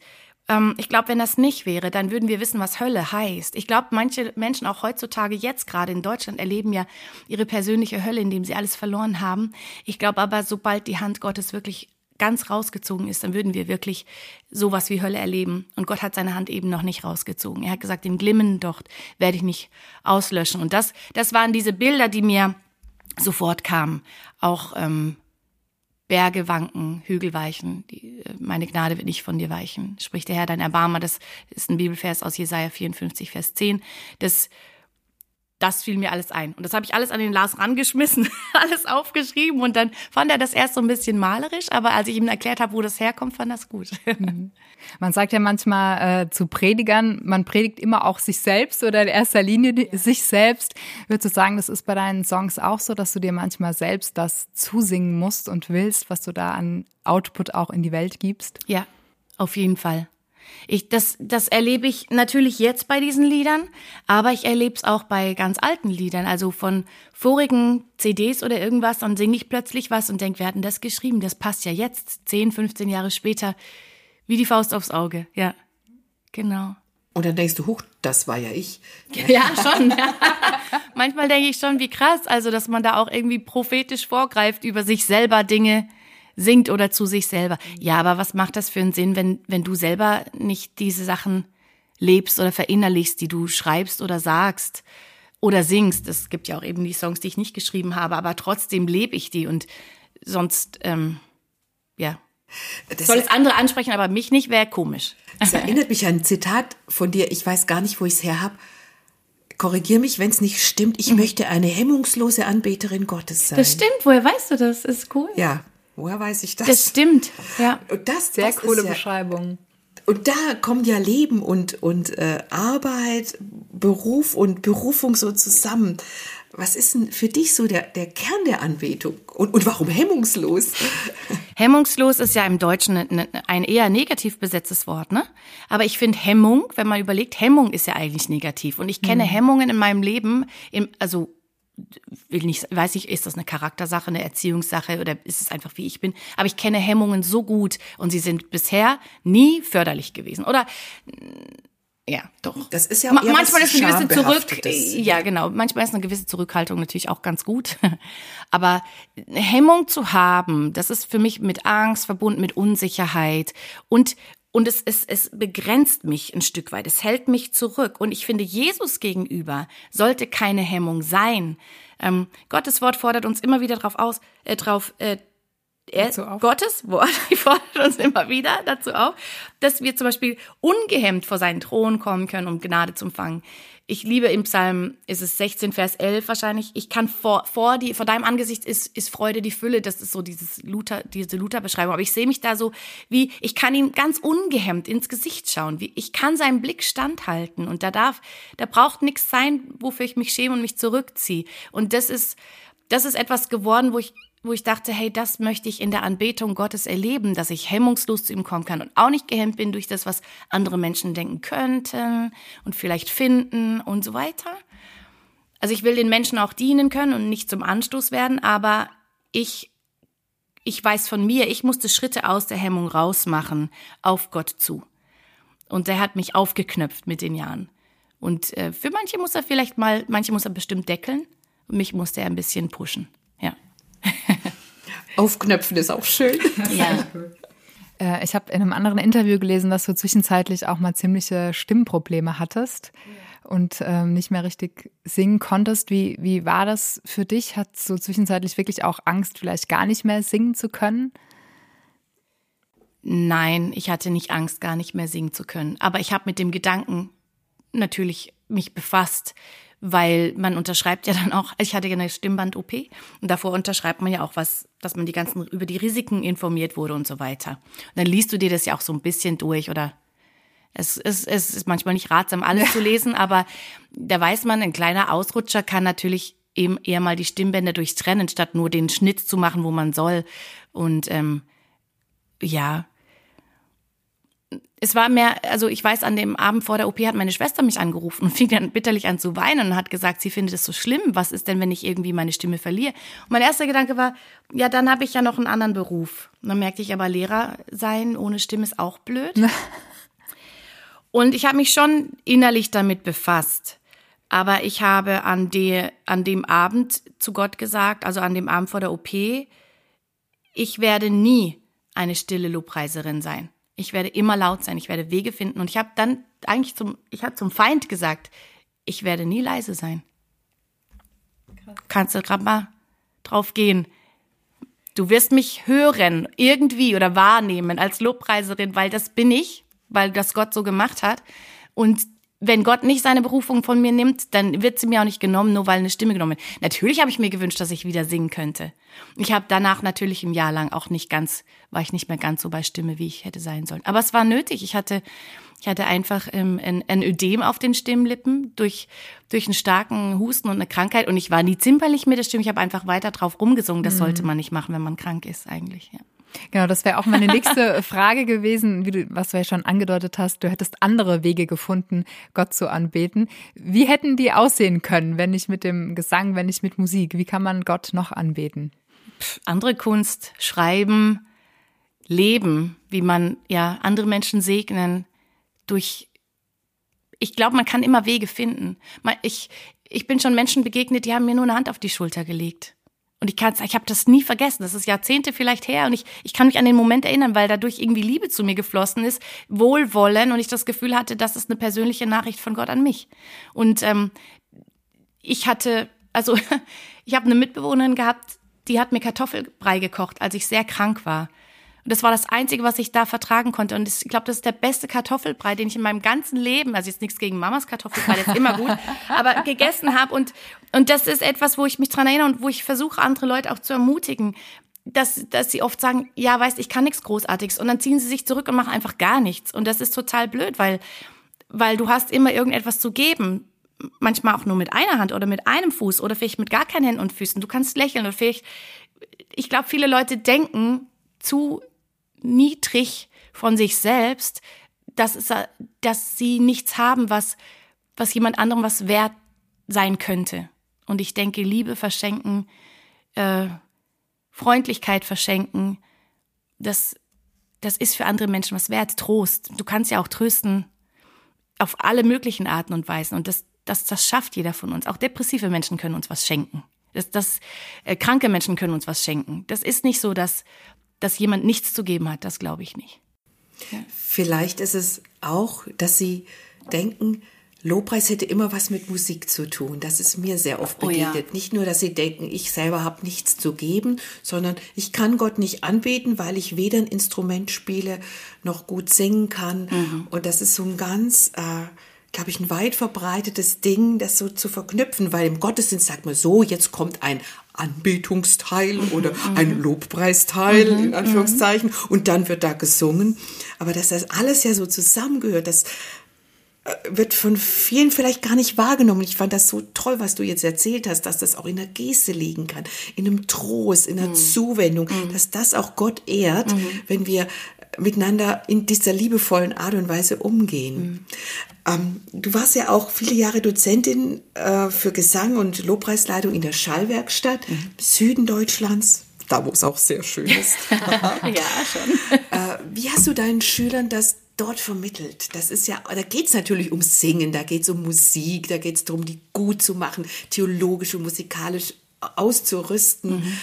Ähm, ich glaube, wenn das nicht wäre, dann würden wir wissen, was Hölle heißt. Ich glaube, manche Menschen auch heutzutage jetzt gerade in Deutschland erleben ja ihre persönliche Hölle, indem sie alles verloren haben. Ich glaube aber, sobald die Hand Gottes wirklich ganz rausgezogen ist, dann würden wir wirklich sowas wie Hölle erleben. Und Gott hat seine Hand eben noch nicht rausgezogen. Er hat gesagt, den Glimmen dort werde ich nicht auslöschen. Und das, das waren diese Bilder, die mir sofort kamen. Auch ähm, Berge wanken, Hügel weichen, die, äh, meine Gnade wird nicht von dir weichen, spricht der Herr dein Erbarmer. Das ist ein Bibelvers aus Jesaja 54, Vers 10. Das das fiel mir alles ein. Und das habe ich alles an den Lars rangeschmissen, alles aufgeschrieben und dann fand er das erst so ein bisschen malerisch, aber als ich ihm erklärt habe, wo das herkommt, fand er es gut. Mhm. Man sagt ja manchmal äh, zu Predigern, man predigt immer auch sich selbst oder in erster Linie ja. sich selbst. Würdest du sagen, das ist bei deinen Songs auch so, dass du dir manchmal selbst das zusingen musst und willst, was du da an Output auch in die Welt gibst? Ja, auf jeden Fall. Ich, das, das erlebe ich natürlich jetzt bei diesen Liedern, aber ich erlebe es auch bei ganz alten Liedern, also von vorigen CDs oder irgendwas, dann singe ich plötzlich was und denke, wir hatten das geschrieben, das passt ja jetzt, 10, 15 Jahre später, wie die Faust aufs Auge, ja, genau. Und dann denkst du, huch, das war ja ich. Ja, schon. Ja. Manchmal denke ich schon, wie krass, also dass man da auch irgendwie prophetisch vorgreift über sich selber Dinge singt oder zu sich selber. Ja, aber was macht das für einen Sinn, wenn, wenn du selber nicht diese Sachen lebst oder verinnerlichst, die du schreibst oder sagst oder singst? Es gibt ja auch eben die Songs, die ich nicht geschrieben habe, aber trotzdem lebe ich die und sonst, ähm, ja. Das Soll es andere ansprechen, aber mich nicht, wäre komisch. Das erinnert mich an ein Zitat von dir, ich weiß gar nicht, wo ich es her habe. Korrigier mich, wenn es nicht stimmt. Ich mhm. möchte eine hemmungslose Anbeterin Gottes sein. Das stimmt. Woher weißt du das? ist cool. Ja, Woher weiß ich das? Das stimmt, ja. Und das, Sehr das coole ja, Beschreibung. Und da kommen ja Leben und, und äh, Arbeit, Beruf und Berufung so zusammen. Was ist denn für dich so der, der Kern der Anbetung? Und, und warum hemmungslos? Hemmungslos ist ja im Deutschen ein, ein eher negativ besetztes Wort, ne? Aber ich finde Hemmung, wenn man überlegt, Hemmung ist ja eigentlich negativ. Und ich kenne Hemmungen in meinem Leben, im, also will nicht, weiß nicht, ist das eine Charaktersache, eine Erziehungssache oder ist es einfach wie ich bin? Aber ich kenne Hemmungen so gut und sie sind bisher nie förderlich gewesen. Oder ja, doch. Das ist ja Ma manchmal ist eine gewisse Zurück, ja genau, manchmal ist eine gewisse Zurückhaltung natürlich auch ganz gut. Aber eine Hemmung zu haben, das ist für mich mit Angst verbunden, mit Unsicherheit und und es, es, es begrenzt mich ein Stück weit, es hält mich zurück. Und ich finde, Jesus gegenüber sollte keine Hemmung sein. Ähm, Gottes Wort fordert uns immer wieder drauf aus, äh, drauf, äh, er. Gottes Wort fordert uns immer wieder dazu auf, dass wir zum Beispiel ungehemmt vor seinen Thron kommen können, um Gnade zu empfangen. Ich liebe im Psalm, ist es 16, Vers 11 wahrscheinlich, ich kann vor, vor, die, vor deinem Angesicht ist, ist Freude die Fülle, das ist so dieses Luther, diese Luther-Beschreibung, aber ich sehe mich da so, wie, ich kann ihm ganz ungehemmt ins Gesicht schauen, wie, ich kann seinem Blick standhalten und da darf, da braucht nichts sein, wofür ich mich schäme und mich zurückziehe. Und das ist, das ist etwas geworden, wo ich wo ich dachte, hey, das möchte ich in der Anbetung Gottes erleben, dass ich hemmungslos zu ihm kommen kann und auch nicht gehemmt bin durch das, was andere Menschen denken könnten und vielleicht finden und so weiter. Also ich will den Menschen auch dienen können und nicht zum Anstoß werden, aber ich, ich weiß von mir, ich musste Schritte aus der Hemmung rausmachen auf Gott zu. Und der hat mich aufgeknöpft mit den Jahren. Und äh, für manche muss er vielleicht mal, manche muss er bestimmt deckeln mich musste er ein bisschen pushen. Aufknöpfen ist auch schön. Ja. Äh, ich habe in einem anderen Interview gelesen, dass du zwischenzeitlich auch mal ziemliche Stimmprobleme hattest und ähm, nicht mehr richtig singen konntest. Wie, wie war das für dich? Hattest du zwischenzeitlich wirklich auch Angst, vielleicht gar nicht mehr singen zu können? Nein, ich hatte nicht Angst, gar nicht mehr singen zu können. Aber ich habe mit dem Gedanken natürlich mich befasst, weil man unterschreibt ja dann auch, ich hatte ja eine Stimmband-OP und davor unterschreibt man ja auch was, dass man die ganzen, über die Risiken informiert wurde und so weiter. Und dann liest du dir das ja auch so ein bisschen durch oder es ist, es ist manchmal nicht ratsam, alles zu lesen, aber da weiß man, ein kleiner Ausrutscher kann natürlich eben eher mal die Stimmbänder durchtrennen, statt nur den Schnitt zu machen, wo man soll. Und ähm, ja, es war mehr, also ich weiß, an dem Abend vor der OP hat meine Schwester mich angerufen und fing dann bitterlich an zu weinen und hat gesagt, sie findet es so schlimm. Was ist denn, wenn ich irgendwie meine Stimme verliere? Und mein erster Gedanke war, ja, dann habe ich ja noch einen anderen Beruf. Und dann merkte ich aber, Lehrer sein ohne Stimme ist auch blöd. Und ich habe mich schon innerlich damit befasst. Aber ich habe an, de, an dem Abend zu Gott gesagt, also an dem Abend vor der OP, ich werde nie eine stille Lobpreiserin sein. Ich werde immer laut sein, ich werde Wege finden. Und ich habe dann eigentlich zum, ich habe zum Feind gesagt, ich werde nie leise sein. Kannst du gerade mal drauf gehen. Du wirst mich hören, irgendwie oder wahrnehmen als Lobpreiserin, weil das bin ich, weil das Gott so gemacht hat. Und wenn Gott nicht seine Berufung von mir nimmt, dann wird sie mir auch nicht genommen, nur weil eine Stimme genommen wird. Natürlich habe ich mir gewünscht, dass ich wieder singen könnte. Ich habe danach natürlich im Jahr lang auch nicht ganz, war ich nicht mehr ganz so bei Stimme, wie ich hätte sein sollen. Aber es war nötig. Ich hatte, ich hatte einfach ähm, ein, ein Ödem auf den Stimmlippen durch, durch einen starken Husten und eine Krankheit. Und ich war nie zimperlich mit der Stimme. Ich habe einfach weiter drauf rumgesungen. Das sollte man nicht machen, wenn man krank ist, eigentlich. Ja. Genau, das wäre auch meine nächste Frage gewesen, wie du, was du ja schon angedeutet hast. Du hättest andere Wege gefunden, Gott zu anbeten. Wie hätten die aussehen können, wenn nicht mit dem Gesang, wenn nicht mit Musik? Wie kann man Gott noch anbeten? andere Kunst, Schreiben, Leben, wie man ja andere Menschen segnen durch. Ich glaube, man kann immer Wege finden. Ich, ich bin schon Menschen begegnet, die haben mir nur eine Hand auf die Schulter gelegt. Und ich kann, ich habe das nie vergessen. Das ist Jahrzehnte vielleicht her und ich, ich kann mich an den Moment erinnern, weil dadurch irgendwie Liebe zu mir geflossen ist, Wohlwollen und ich das Gefühl hatte, das ist eine persönliche Nachricht von Gott an mich. Und ähm, ich hatte, also ich habe eine Mitbewohnerin gehabt, die hat mir Kartoffelbrei gekocht, als ich sehr krank war. Und das war das Einzige, was ich da vertragen konnte. Und ich glaube, das ist der beste Kartoffelbrei, den ich in meinem ganzen Leben, also jetzt nichts gegen Mamas Kartoffelbrei, der ist immer gut, aber gegessen habe. Und, und das ist etwas, wo ich mich dran erinnere und wo ich versuche, andere Leute auch zu ermutigen, dass, dass sie oft sagen, ja, weißt, ich kann nichts Großartiges. Und dann ziehen sie sich zurück und machen einfach gar nichts. Und das ist total blöd, weil, weil du hast immer irgendetwas zu geben. manchmal auch nur mit einer Hand oder mit einem Fuß oder vielleicht mit gar keinen Händen und Füßen. Du kannst lächeln oder vielleicht, ich glaube, viele Leute denken zu niedrig von sich selbst, dass, es, dass sie nichts haben, was, was jemand anderem was wert sein könnte. Und ich denke, Liebe verschenken, äh, Freundlichkeit verschenken, das, das ist für andere Menschen was wert. Trost. Du kannst ja auch trösten auf alle möglichen Arten und Weisen. Und das, das, das schafft jeder von uns. Auch depressive Menschen können uns was schenken. Das, das, äh, kranke Menschen können uns was schenken. Das ist nicht so, dass, dass jemand nichts zu geben hat. Das glaube ich nicht. Ja. Vielleicht ist es auch, dass sie denken, Lobpreis hätte immer was mit Musik zu tun. Das ist mir sehr oft begegnet. Oh ja. Nicht nur, dass sie denken, ich selber habe nichts zu geben, sondern ich kann Gott nicht anbeten, weil ich weder ein Instrument spiele noch gut singen kann. Mhm. Und das ist so ein ganz, äh, glaube ich, ein weit verbreitetes Ding, das so zu verknüpfen, weil im Gottesdienst sagt man so, jetzt kommt ein Anbetungsteil mhm. oder mhm. ein Lobpreisteil mhm. in Anführungszeichen mhm. und dann wird da gesungen. Aber dass das alles ja so zusammengehört, das wird von vielen vielleicht gar nicht wahrgenommen. Ich fand das so toll, was du jetzt erzählt hast, dass das auch in der Geste liegen kann, in einem Trost, in einer mhm. Zuwendung, mhm. dass das auch Gott ehrt, mhm. wenn wir miteinander in dieser liebevollen Art und Weise umgehen. Mhm. Ähm, du warst ja auch viele Jahre Dozentin äh, für Gesang und Lobpreisleitung in der Schallwerkstatt mhm. Süden Deutschlands da wo es auch sehr schön ist. ja, schon. Äh, wie hast du deinen Schülern das dort vermittelt. Das ist ja, da geht es natürlich um Singen, da geht es um Musik, da geht es darum, die gut zu machen, theologisch und musikalisch auszurüsten. Mhm.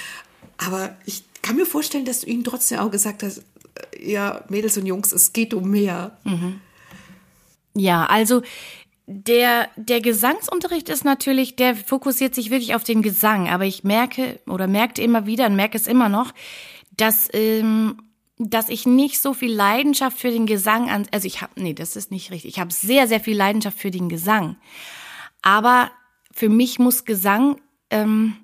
Aber ich kann mir vorstellen, dass du ihnen trotzdem auch gesagt hast, äh, ja, Mädels und Jungs, es geht um mehr. Mhm. Ja, also der, der Gesangsunterricht ist natürlich, der fokussiert sich wirklich auf den Gesang. Aber ich merke oder merkte immer wieder und merke es immer noch, dass ähm, dass ich nicht so viel Leidenschaft für den Gesang an, also ich habe, nee, das ist nicht richtig. Ich habe sehr, sehr viel Leidenschaft für den Gesang. Aber für mich muss Gesang, ähm,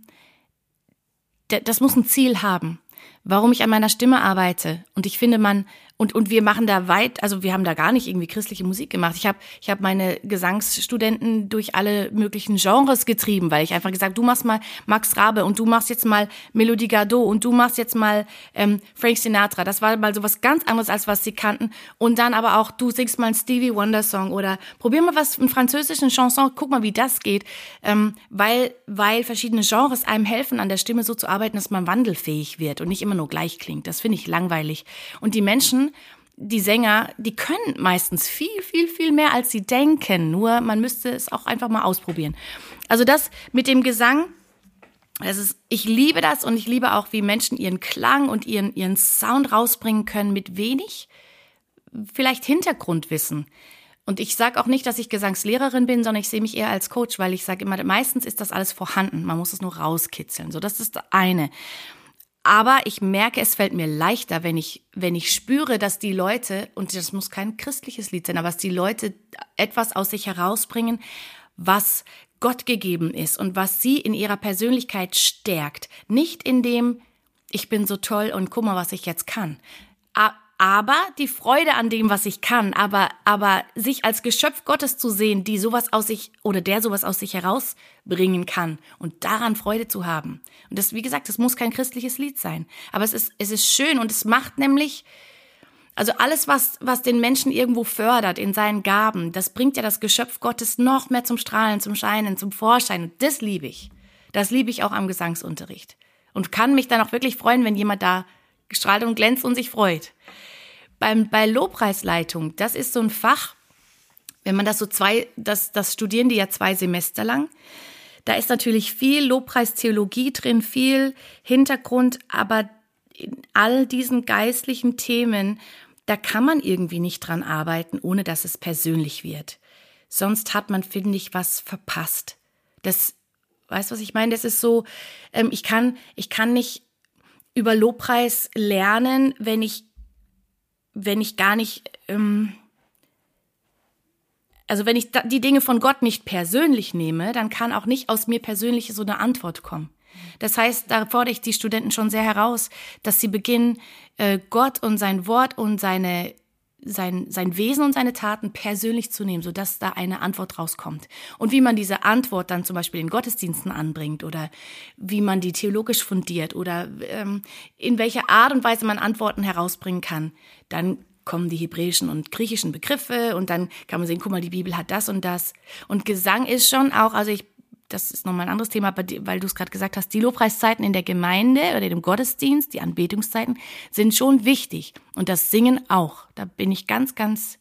das muss ein Ziel haben, warum ich an meiner Stimme arbeite. Und ich finde, man, und, und wir machen da weit, also wir haben da gar nicht irgendwie christliche Musik gemacht. Ich habe ich hab meine Gesangsstudenten durch alle möglichen Genres getrieben, weil ich einfach gesagt, du machst mal Max Rabe und du machst jetzt mal Melodie Gardot und du machst jetzt mal ähm, Frank Sinatra. Das war mal so was ganz anderes, als was sie kannten. Und dann aber auch, du singst mal einen Stevie Wonder Song oder probier mal was, einen französischen Chanson, guck mal, wie das geht. Ähm, weil, weil verschiedene Genres einem helfen, an der Stimme so zu arbeiten, dass man wandelfähig wird und nicht immer nur gleich klingt. Das finde ich langweilig. Und die Menschen, die Sänger, die können meistens viel, viel, viel mehr, als sie denken. Nur man müsste es auch einfach mal ausprobieren. Also das mit dem Gesang, das ist, ich liebe das und ich liebe auch, wie Menschen ihren Klang und ihren, ihren Sound rausbringen können mit wenig, vielleicht Hintergrundwissen. Und ich sage auch nicht, dass ich Gesangslehrerin bin, sondern ich sehe mich eher als Coach, weil ich sage immer, meistens ist das alles vorhanden. Man muss es nur rauskitzeln. So, das ist das eine. Aber ich merke, es fällt mir leichter, wenn ich, wenn ich spüre, dass die Leute, und das muss kein christliches Lied sein, aber dass die Leute etwas aus sich herausbringen, was Gott gegeben ist und was sie in ihrer Persönlichkeit stärkt. Nicht in dem, ich bin so toll und guck mal, was ich jetzt kann aber die Freude an dem, was ich kann, aber, aber sich als Geschöpf Gottes zu sehen, die sowas aus sich oder der sowas aus sich herausbringen kann und daran Freude zu haben. Und das, wie gesagt, das muss kein christliches Lied sein. Aber es ist, es ist schön und es macht nämlich, also alles, was, was den Menschen irgendwo fördert in seinen Gaben, das bringt ja das Geschöpf Gottes noch mehr zum Strahlen, zum Scheinen, zum Vorschein. Und das liebe ich. Das liebe ich auch am Gesangsunterricht. Und kann mich dann auch wirklich freuen, wenn jemand da strahlt und glänzt und sich freut. Beim, bei Lobpreisleitung, das ist so ein Fach, wenn man das so zwei, das, das studieren die ja zwei Semester lang. Da ist natürlich viel Lobpreistheologie drin, viel Hintergrund, aber in all diesen geistlichen Themen, da kann man irgendwie nicht dran arbeiten, ohne dass es persönlich wird. Sonst hat man, finde ich, was verpasst. Das, weißt was ich meine? Das ist so, ähm, ich kann, ich kann nicht über Lobpreis lernen, wenn ich wenn ich gar nicht, ähm, also wenn ich die Dinge von Gott nicht persönlich nehme, dann kann auch nicht aus mir persönlich so eine Antwort kommen. Das heißt, da fordere ich die Studenten schon sehr heraus, dass sie beginnen, äh, Gott und sein Wort und seine sein, sein Wesen und seine Taten persönlich zu nehmen, sodass da eine Antwort rauskommt. Und wie man diese Antwort dann zum Beispiel in Gottesdiensten anbringt oder wie man die theologisch fundiert oder ähm, in welcher Art und Weise man Antworten herausbringen kann, dann kommen die hebräischen und griechischen Begriffe und dann kann man sehen, guck mal, die Bibel hat das und das. Und Gesang ist schon auch, also ich das ist nochmal ein anderes Thema, weil du es gerade gesagt hast, die Lobpreiszeiten in der Gemeinde oder dem Gottesdienst, die Anbetungszeiten sind schon wichtig. Und das Singen auch. Da bin ich ganz, ganz,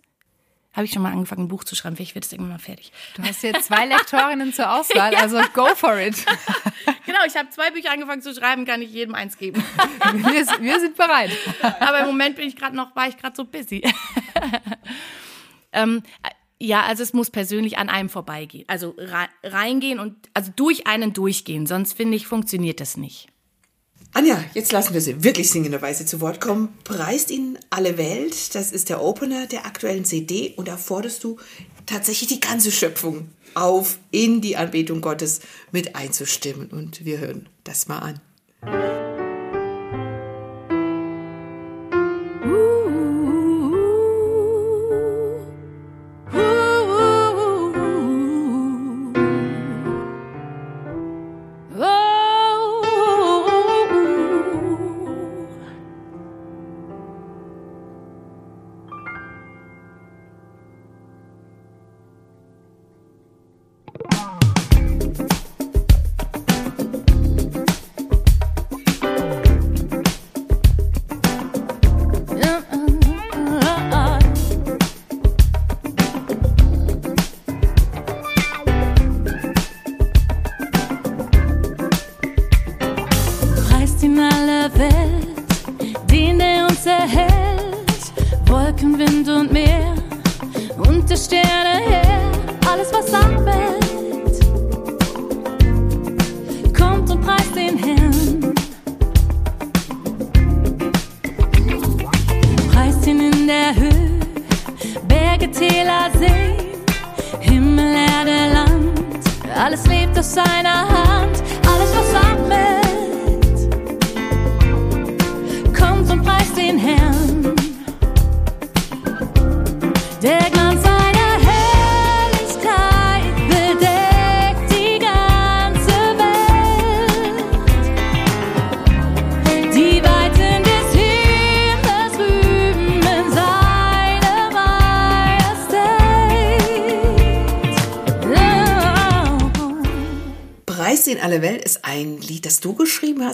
habe ich schon mal angefangen, ein Buch zu schreiben. Vielleicht wird es irgendwann mal fertig. Du hast jetzt zwei Lektorinnen zur Auswahl, ja. also go for it. genau, ich habe zwei Bücher angefangen zu schreiben, kann ich jedem eins geben. wir, wir sind bereit. Aber im Moment bin ich gerade noch, war ich gerade so busy. ähm, ja, also es muss persönlich an einem vorbeigehen. Also reingehen und also durch einen durchgehen. Sonst finde ich, funktioniert das nicht. Anja, jetzt lassen wir sie wirklich singenderweise zu Wort kommen. Preist Ihnen alle Welt. Das ist der Opener der aktuellen CD und da forderst du tatsächlich die ganze Schöpfung auf, in die Anbetung Gottes mit einzustimmen. Und wir hören das mal an.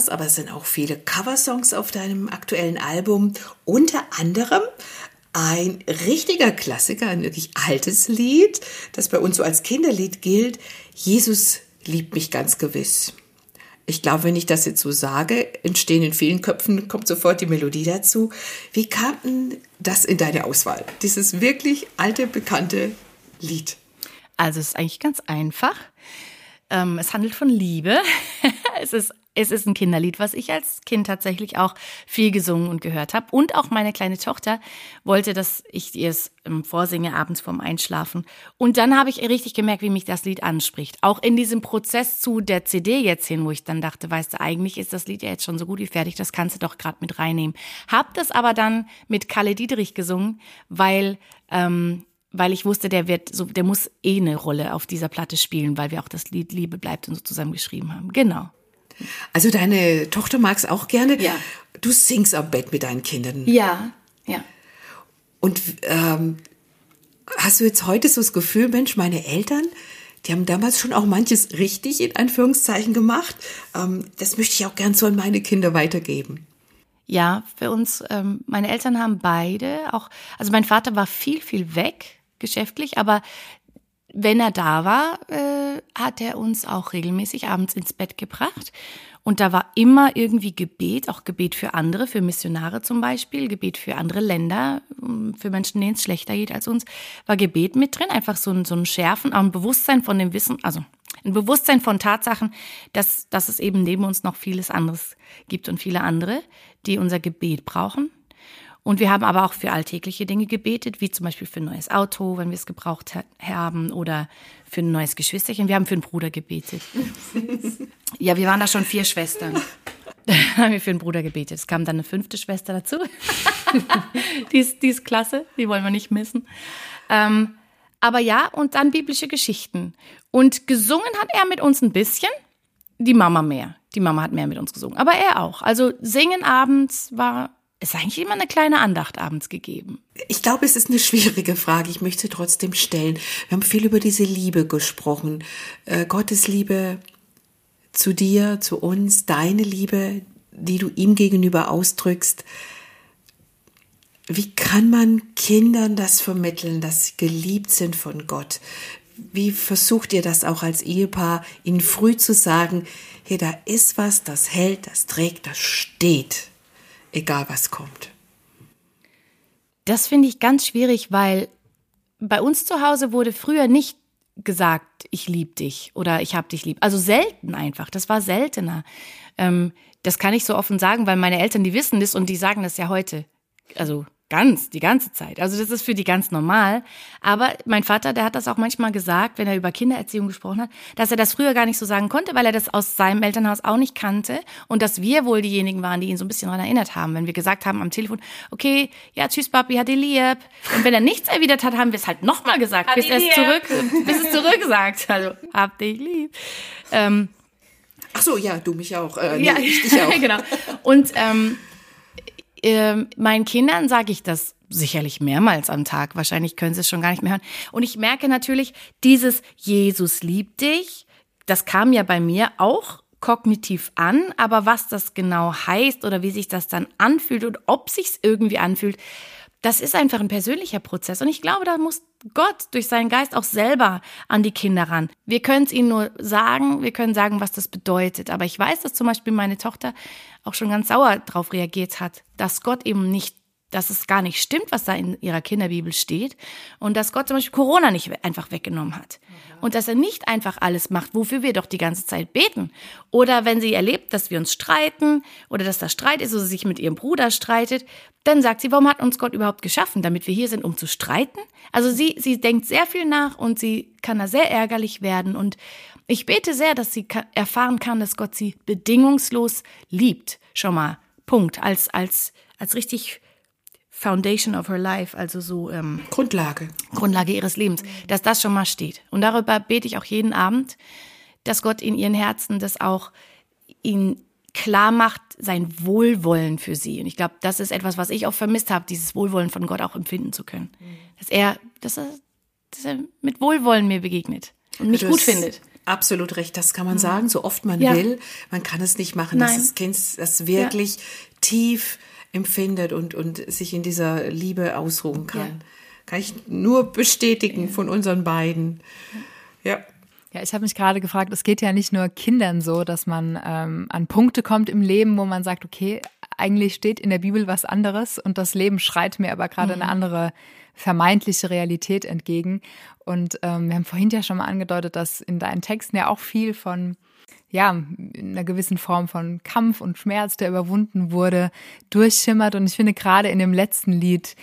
Hast, aber es sind auch viele Coversongs auf deinem aktuellen Album. Unter anderem ein richtiger Klassiker, ein wirklich altes Lied, das bei uns so als Kinderlied gilt. Jesus liebt mich ganz gewiss. Ich glaube, wenn ich das jetzt so sage, entstehen in vielen Köpfen, kommt sofort die Melodie dazu. Wie kam denn das in deine Auswahl? Dieses wirklich alte, bekannte Lied. Also es ist eigentlich ganz einfach. Ähm, es handelt von Liebe. es ist es ist ein Kinderlied, was ich als Kind tatsächlich auch viel gesungen und gehört habe. Und auch meine kleine Tochter wollte, dass ich ihr es vorsinge abends vorm Einschlafen. Und dann habe ich richtig gemerkt, wie mich das Lied anspricht. Auch in diesem Prozess zu der CD jetzt hin, wo ich dann dachte, weißt du, eigentlich ist das Lied ja jetzt schon so gut wie fertig, das kannst du doch gerade mit reinnehmen. Hab das aber dann mit Kalle Dietrich gesungen, weil ähm, weil ich wusste, der wird so, der muss eh eine Rolle auf dieser Platte spielen, weil wir auch das Lied Liebe bleibt und so zusammen geschrieben haben. Genau. Also deine Tochter mag es auch gerne. Ja. Du singst am Bett mit deinen Kindern. Ja, ja. Und ähm, hast du jetzt heute so das Gefühl, Mensch, meine Eltern, die haben damals schon auch manches richtig in Anführungszeichen gemacht. Ähm, das möchte ich auch gern so an meine Kinder weitergeben. Ja, für uns, ähm, meine Eltern haben beide auch, also mein Vater war viel, viel weg geschäftlich, aber wenn er da war, äh, hat er uns auch regelmäßig abends ins Bett gebracht. Und da war immer irgendwie Gebet, auch Gebet für andere, für Missionare zum Beispiel, Gebet für andere Länder, ähm, für Menschen, denen es schlechter geht als uns, war Gebet mit drin. Einfach so ein, so ein Schärfen, auch ein Bewusstsein von dem Wissen, also ein Bewusstsein von Tatsachen, dass, dass es eben neben uns noch vieles anderes gibt und viele andere, die unser Gebet brauchen, und wir haben aber auch für alltägliche Dinge gebetet, wie zum Beispiel für ein neues Auto, wenn wir es gebraucht haben, oder für ein neues Geschwisterchen. Wir haben für einen Bruder gebetet. ja, wir waren da schon vier Schwestern. haben wir für den Bruder gebetet. Es kam dann eine fünfte Schwester dazu. die, ist, die ist klasse, die wollen wir nicht missen. Ähm, aber ja, und dann biblische Geschichten. Und gesungen hat er mit uns ein bisschen, die Mama mehr. Die Mama hat mehr mit uns gesungen, aber er auch. Also singen abends war ist eigentlich immer eine kleine Andacht abends gegeben. Ich glaube, es ist eine schwierige Frage. Ich möchte sie trotzdem stellen. Wir haben viel über diese Liebe gesprochen. Äh, Gottes Liebe zu dir, zu uns, deine Liebe, die du ihm gegenüber ausdrückst. Wie kann man Kindern das vermitteln, dass sie geliebt sind von Gott? Wie versucht ihr das auch als Ehepaar, ihnen früh zu sagen, hier, da ist was, das hält, das trägt, das steht, egal was kommt? Das finde ich ganz schwierig, weil bei uns zu Hause wurde früher nicht gesagt, ich liebe dich oder ich hab dich lieb. Also selten einfach. Das war seltener. Ähm, das kann ich so offen sagen, weil meine Eltern, die wissen das und die sagen das ja heute. Also Ganz, die ganze Zeit. Also das ist für die ganz normal. Aber mein Vater, der hat das auch manchmal gesagt, wenn er über Kindererziehung gesprochen hat, dass er das früher gar nicht so sagen konnte, weil er das aus seinem Elternhaus auch nicht kannte und dass wir wohl diejenigen waren, die ihn so ein bisschen daran erinnert haben, wenn wir gesagt haben am Telefon, okay, ja, tschüss Papi, hat die lieb. Und wenn er nichts erwidert hat, haben wir es halt nochmal gesagt, bis er es zurück, bis es zurück sagt. Also, hab dich lieb. Ähm, Ach so, ja, du mich auch. Äh, nee, ja, ich dich auch. genau. Und ähm, ähm, meinen Kindern sage ich das sicherlich mehrmals am Tag. Wahrscheinlich können sie es schon gar nicht mehr hören. Und ich merke natürlich, dieses Jesus liebt dich, das kam ja bei mir auch kognitiv an, aber was das genau heißt oder wie sich das dann anfühlt und ob sich's irgendwie anfühlt, das ist einfach ein persönlicher Prozess. Und ich glaube, da muss Gott durch seinen Geist auch selber an die Kinder ran. Wir können es ihnen nur sagen, wir können sagen, was das bedeutet. Aber ich weiß, dass zum Beispiel meine Tochter auch schon ganz sauer darauf reagiert hat, dass Gott eben nicht dass es gar nicht stimmt, was da in ihrer Kinderbibel steht und dass Gott zum Beispiel Corona nicht einfach weggenommen hat und dass er nicht einfach alles macht, wofür wir doch die ganze Zeit beten. Oder wenn sie erlebt, dass wir uns streiten oder dass da Streit ist oder sie sich mit ihrem Bruder streitet, dann sagt sie, warum hat uns Gott überhaupt geschaffen, damit wir hier sind, um zu streiten? Also sie, sie denkt sehr viel nach und sie kann da sehr ärgerlich werden und ich bete sehr, dass sie erfahren kann, dass Gott sie bedingungslos liebt. Schon mal. Punkt. Als, als, als richtig Foundation of her life, also so ähm, Grundlage. Grundlage ihres Lebens, dass das schon mal steht. Und darüber bete ich auch jeden Abend, dass Gott in ihren Herzen das auch ihnen klar macht, sein Wohlwollen für sie. Und ich glaube, das ist etwas, was ich auch vermisst habe, dieses Wohlwollen von Gott auch empfinden zu können. Dass er, dass er, dass er mit Wohlwollen mir begegnet und mich Du gut findet. Absolut recht, das kann man sagen, so oft man Ja. will. Man kann es nicht machen, dass Nein. das Kind das wirklich tief empfindet und, und sich in dieser Liebe ausruhen kann. Ja. Kann ich nur bestätigen von unseren beiden. Ja. Ja, ich habe mich gerade gefragt, es geht ja nicht nur Kindern so, dass man ähm, an Punkte kommt im Leben, wo man sagt, okay, eigentlich steht in der Bibel was anderes und das Leben schreit mir aber gerade eine andere vermeintliche Realität entgegen. Und ähm, wir haben vorhin ja schon mal angedeutet, dass in deinen Texten ja auch viel von ja, in einer gewissen Form von Kampf und Schmerz, der überwunden wurde, durchschimmert. Und ich finde gerade in dem letzten Lied,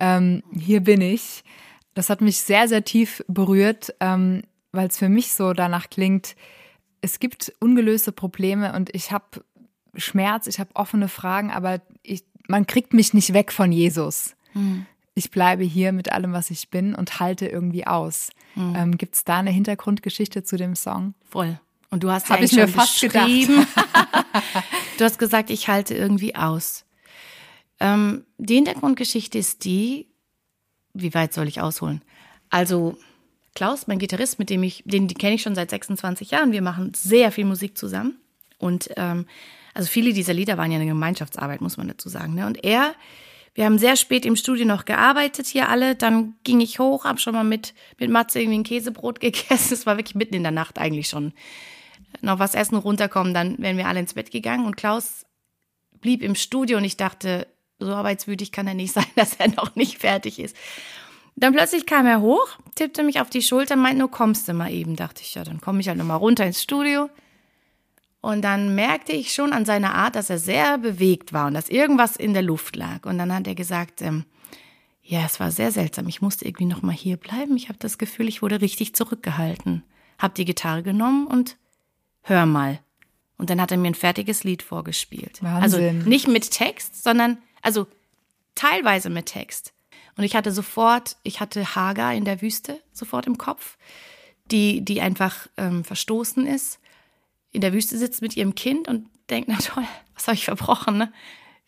ähm, Hier bin ich, das hat mich sehr, sehr tief berührt, ähm, weil es für mich so danach klingt, es gibt ungelöste Probleme und ich habe Schmerz, ich habe offene Fragen, aber ich, man kriegt mich nicht weg von Jesus. Ich bleibe hier mit allem, was ich bin und halte irgendwie aus. Ähm, Gibt es da eine Hintergrundgeschichte zu dem Song? Voll. Und du hast Hab ja ich mir fast beschrieben. du hast gesagt, ich halte irgendwie aus. Ähm, die Hintergrundgeschichte ist die, wie weit soll ich ausholen? Also Klaus, mein Gitarrist, mit dem ich, den die kenne ich schon seit 26 Jahren. Wir machen sehr viel Musik zusammen. Und ähm, also viele dieser Lieder waren ja eine Gemeinschaftsarbeit, muss man dazu sagen. Ne? Und er, wir haben sehr spät im Studio noch gearbeitet hier alle. Dann ging ich hoch, habe schon mal mit, mit Matze irgendwie ein Käsebrot gegessen. Es war wirklich mitten in der Nacht eigentlich schon. Noch was essen, runterkommen, dann wären wir alle ins Bett gegangen. Und Klaus blieb im Studio und ich dachte, so arbeitswütig kann er nicht sein, dass er noch nicht fertig ist. Dann plötzlich kam er hoch, tippte mich auf die Schulter, meinte, nur kommst du mal eben. Dachte ich, ja, dann komme ich halt nochmal runter ins Studio. Und dann merkte ich schon an seiner Art, dass er sehr bewegt war und dass irgendwas in der Luft lag. Und dann hat er gesagt, ähm, ja, es war sehr seltsam. Ich musste irgendwie noch mal hier bleiben. Ich habe das Gefühl, ich wurde richtig zurückgehalten. Hab die Gitarre genommen und hör mal. Und dann hat er mir ein fertiges Lied vorgespielt. Wahnsinn. Also nicht mit Text, sondern, also teilweise mit Text. Und ich hatte sofort, ich hatte Hagar in der Wüste sofort im Kopf, die, die einfach ähm, verstoßen ist, in der Wüste sitzt mit ihrem Kind und denkt, na toll, was habe ich verbrochen, ne?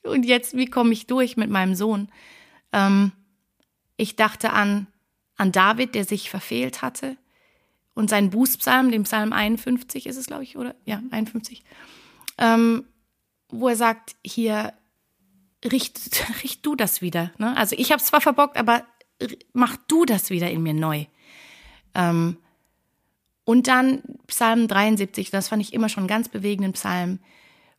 Und jetzt, wie komme ich durch mit meinem Sohn? Ähm, ich dachte an, an David, der sich verfehlt hatte und seinen Bußpsalm, dem Psalm 51 ist es, glaube ich, oder? Ja, 51. Ähm, wo er sagt, hier, richt, richt du das wieder. Ne? Also ich habe es zwar verbockt, aber mach du das wieder in mir neu. Ähm, und dann Psalm 73, das fand ich immer schon einen ganz bewegenden Psalm,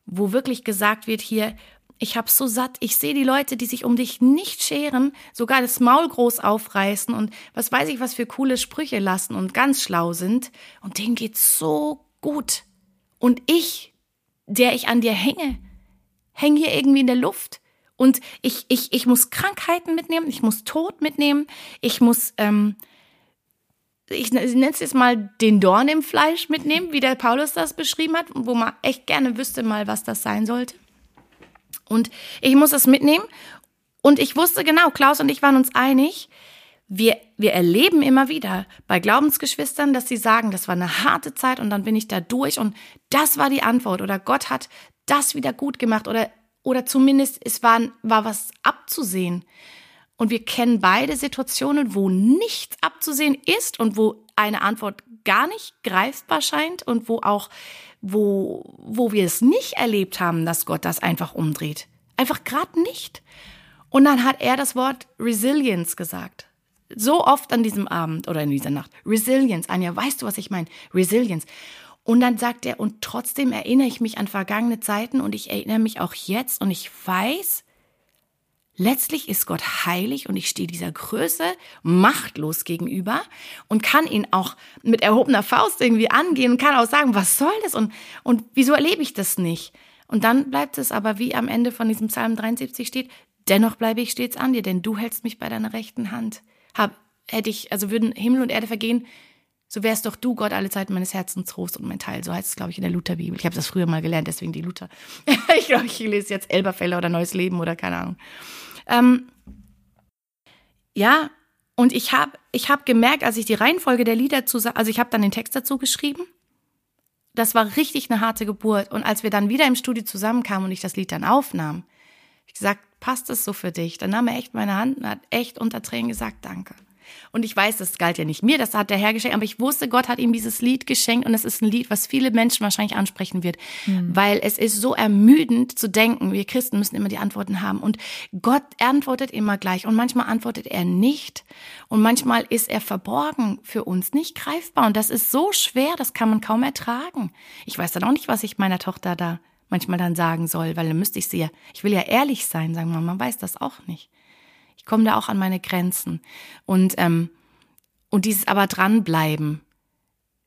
wo wirklich gesagt wird hier, ich hab so satt, ich sehe die Leute, die sich um dich nicht scheren, sogar das Maul groß aufreißen und was weiß ich, was für coole Sprüche lassen und ganz schlau sind. Und denen geht's so gut. Und ich, der ich an dir hänge, hänge hier irgendwie in der Luft. Und ich, ich, ich muss Krankheiten mitnehmen, ich muss Tod mitnehmen, ich muss, ähm, ich nenne es jetzt mal den Dorn im Fleisch mitnehmen, wie der Paulus das beschrieben hat, wo man echt gerne wüsste mal, was das sein sollte. Und ich muss es mitnehmen. Und ich wusste genau, Klaus und ich waren uns einig, wir, wir erleben immer wieder bei Glaubensgeschwistern, dass sie sagen, das war eine harte Zeit und dann bin ich da durch und das war die Antwort oder Gott hat das wieder gut gemacht oder, oder zumindest es war, war was abzusehen. Und wir kennen beide Situationen, wo nichts abzusehen ist und wo eine Antwort gar nicht greifbar scheint und wo auch, wo, wo wir es nicht erlebt haben, dass Gott das einfach umdreht. Einfach gerade nicht. Und dann hat er das Wort Resilience gesagt. So oft an diesem Abend oder in dieser Nacht. Resilience. Anja, weißt du, was ich meine? Resilience. Und dann sagt er, und trotzdem erinnere ich mich an vergangene Zeiten und ich erinnere mich auch jetzt und ich weiß, Letztlich ist Gott heilig und ich stehe dieser Größe machtlos gegenüber und kann ihn auch mit erhobener Faust irgendwie angehen und kann auch sagen, was soll das und, und wieso erlebe ich das nicht? Und dann bleibt es aber, wie am Ende von diesem Psalm 73 steht, dennoch bleibe ich stets an dir, denn du hältst mich bei deiner rechten Hand. Hab, hätte ich, also würden Himmel und Erde vergehen, so wärst doch du Gott alle Zeiten meines Herzens Trost und mein Teil. So heißt es, glaube ich, in der Lutherbibel. Ich habe das früher mal gelernt, deswegen die Luther. ich glaube, ich lese jetzt Elberfelder oder Neues Leben oder keine Ahnung. Ähm, ja, und ich habe ich hab gemerkt, als ich die Reihenfolge der Lieder zusammen, also ich habe dann den Text dazu geschrieben. Das war richtig eine harte Geburt. Und als wir dann wieder im Studio zusammenkamen und ich das Lied dann aufnahm, ich gesagt, passt es so für dich? Dann nahm er echt meine Hand und hat echt unter Tränen gesagt, danke. Und ich weiß, das galt ja nicht mir, das hat der Herr geschenkt, aber ich wusste, Gott hat ihm dieses Lied geschenkt und es ist ein Lied, was viele Menschen wahrscheinlich ansprechen wird, weil es ist so ermüdend zu denken, wir Christen müssen immer die Antworten haben und Gott antwortet immer gleich und manchmal antwortet er nicht und manchmal ist er verborgen für uns, nicht greifbar und das ist so schwer, das kann man kaum ertragen. Ich weiß dann auch nicht, was ich meiner Tochter da manchmal dann sagen soll, weil dann müsste ich sie ja, ich will ja ehrlich sein, sagen wir, man weiß das auch nicht. Ich komme da auch an meine Grenzen. Und, ähm, und dieses aber dranbleiben.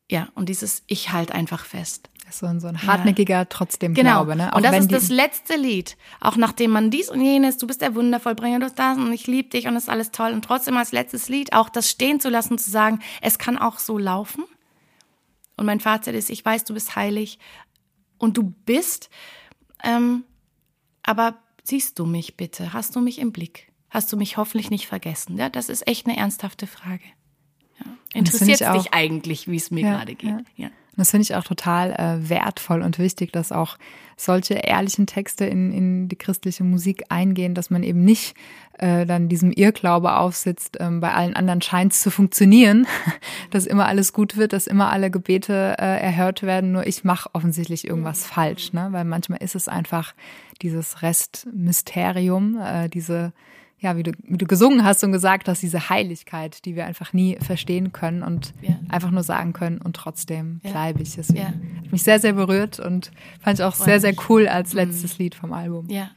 Ja, und dieses Ich halt einfach fest. So ein, so ein hartnäckiger trotzdem Genau. Glaube, ne? Auch und das ist das letzte Lied. Auch nachdem man dies und jenes, du bist der Wundervollbringer, du bist das und ich liebe dich und es ist alles toll. Und trotzdem als letztes Lied auch das stehen zu lassen, zu sagen, es kann auch so laufen. Und mein Fazit ist, ich weiß, du bist heilig und du bist, ähm, aber siehst du mich bitte? Hast du mich im Blick? Hast du mich hoffentlich nicht vergessen? Ja, das ist echt eine ernsthafte Frage. Ja. Interessiert dich eigentlich, wie es mir Ja, gerade geht? ja. Das finde ich auch total äh, wertvoll und wichtig, dass auch solche ehrlichen Texte in, in die christliche Musik eingehen, dass man eben nicht äh, dann diesem Irrglaube aufsitzt, ähm, bei allen anderen scheint es zu funktionieren, dass immer alles gut wird, dass immer alle Gebete äh, erhört werden, nur ich mache offensichtlich irgendwas falsch, ne? weil manchmal ist es einfach dieses Restmysterium, äh, diese ja, wie du, wie du gesungen hast und gesagt hast, diese Heiligkeit, die wir einfach nie verstehen können und Ja. einfach nur sagen können und trotzdem Ja. bleibe ich. Deswegen Ja. hat mich sehr, sehr berührt und fand ich auch sehr, sehr cool als letztes Lied vom Album. ja.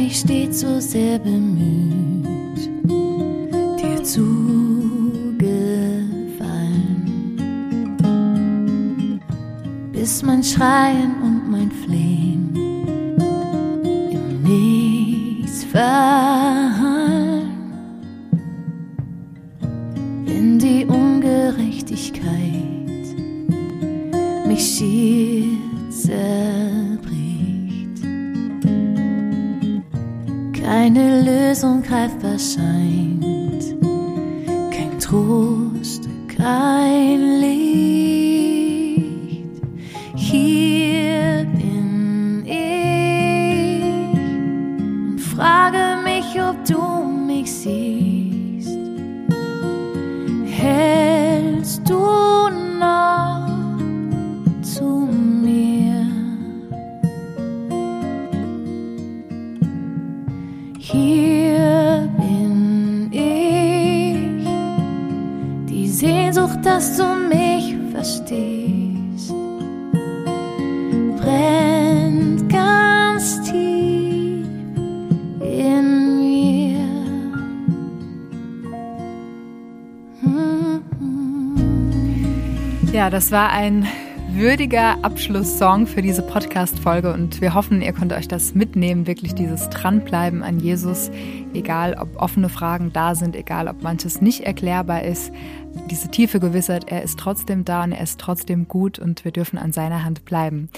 Mich stets so sehr bemüht, dir zugefallen, bis mein Schreien und mein Flehen im Nichts verhallen, Keine Lösung greifbar scheint, kein Trost, kein Sehnsucht, dass du mich verstehst, brennt ganz tief in mir. Ja, das war ein würdiger Abschlusssong für diese Podcast-Folge und wir hoffen, ihr könnt euch das mitnehmen, wirklich dieses Dranbleiben an Jesus, egal ob offene Fragen da sind, egal ob manches nicht erklärbar ist. Diese tiefe Gewissheit, er ist trotzdem da und er ist trotzdem gut und wir dürfen an seiner Hand bleiben.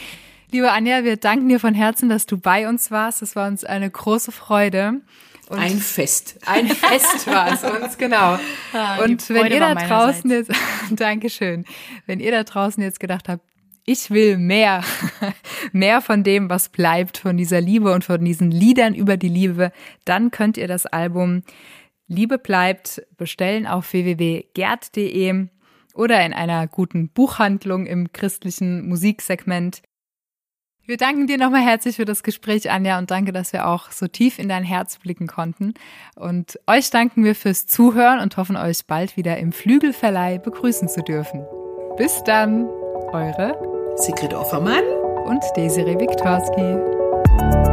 Liebe Anja, wir danken dir von Herzen, dass du bei uns warst. Es war uns eine große Freude. Und Ein Fest. ein Fest war es uns, genau. die Und wenn ihr da draußen jetzt, Dankeschön, wenn ihr da draußen jetzt gedacht habt, ich will mehr, mehr von dem, was bleibt, von dieser Liebe und von diesen Liedern über die Liebe, dann könnt ihr das Album Liebe bleibt bestellen auf www.gerd.de oder in einer guten Buchhandlung im christlichen Musiksegment. Wir danken dir nochmal herzlich für das Gespräch, Anja, und danke, dass wir auch so tief in dein Herz blicken konnten. Und euch danken wir fürs Zuhören und hoffen, euch bald wieder im Flügelverleih begrüßen zu dürfen. Bis dann, eure Sigrid Offermann. und Desiree Wiktorski.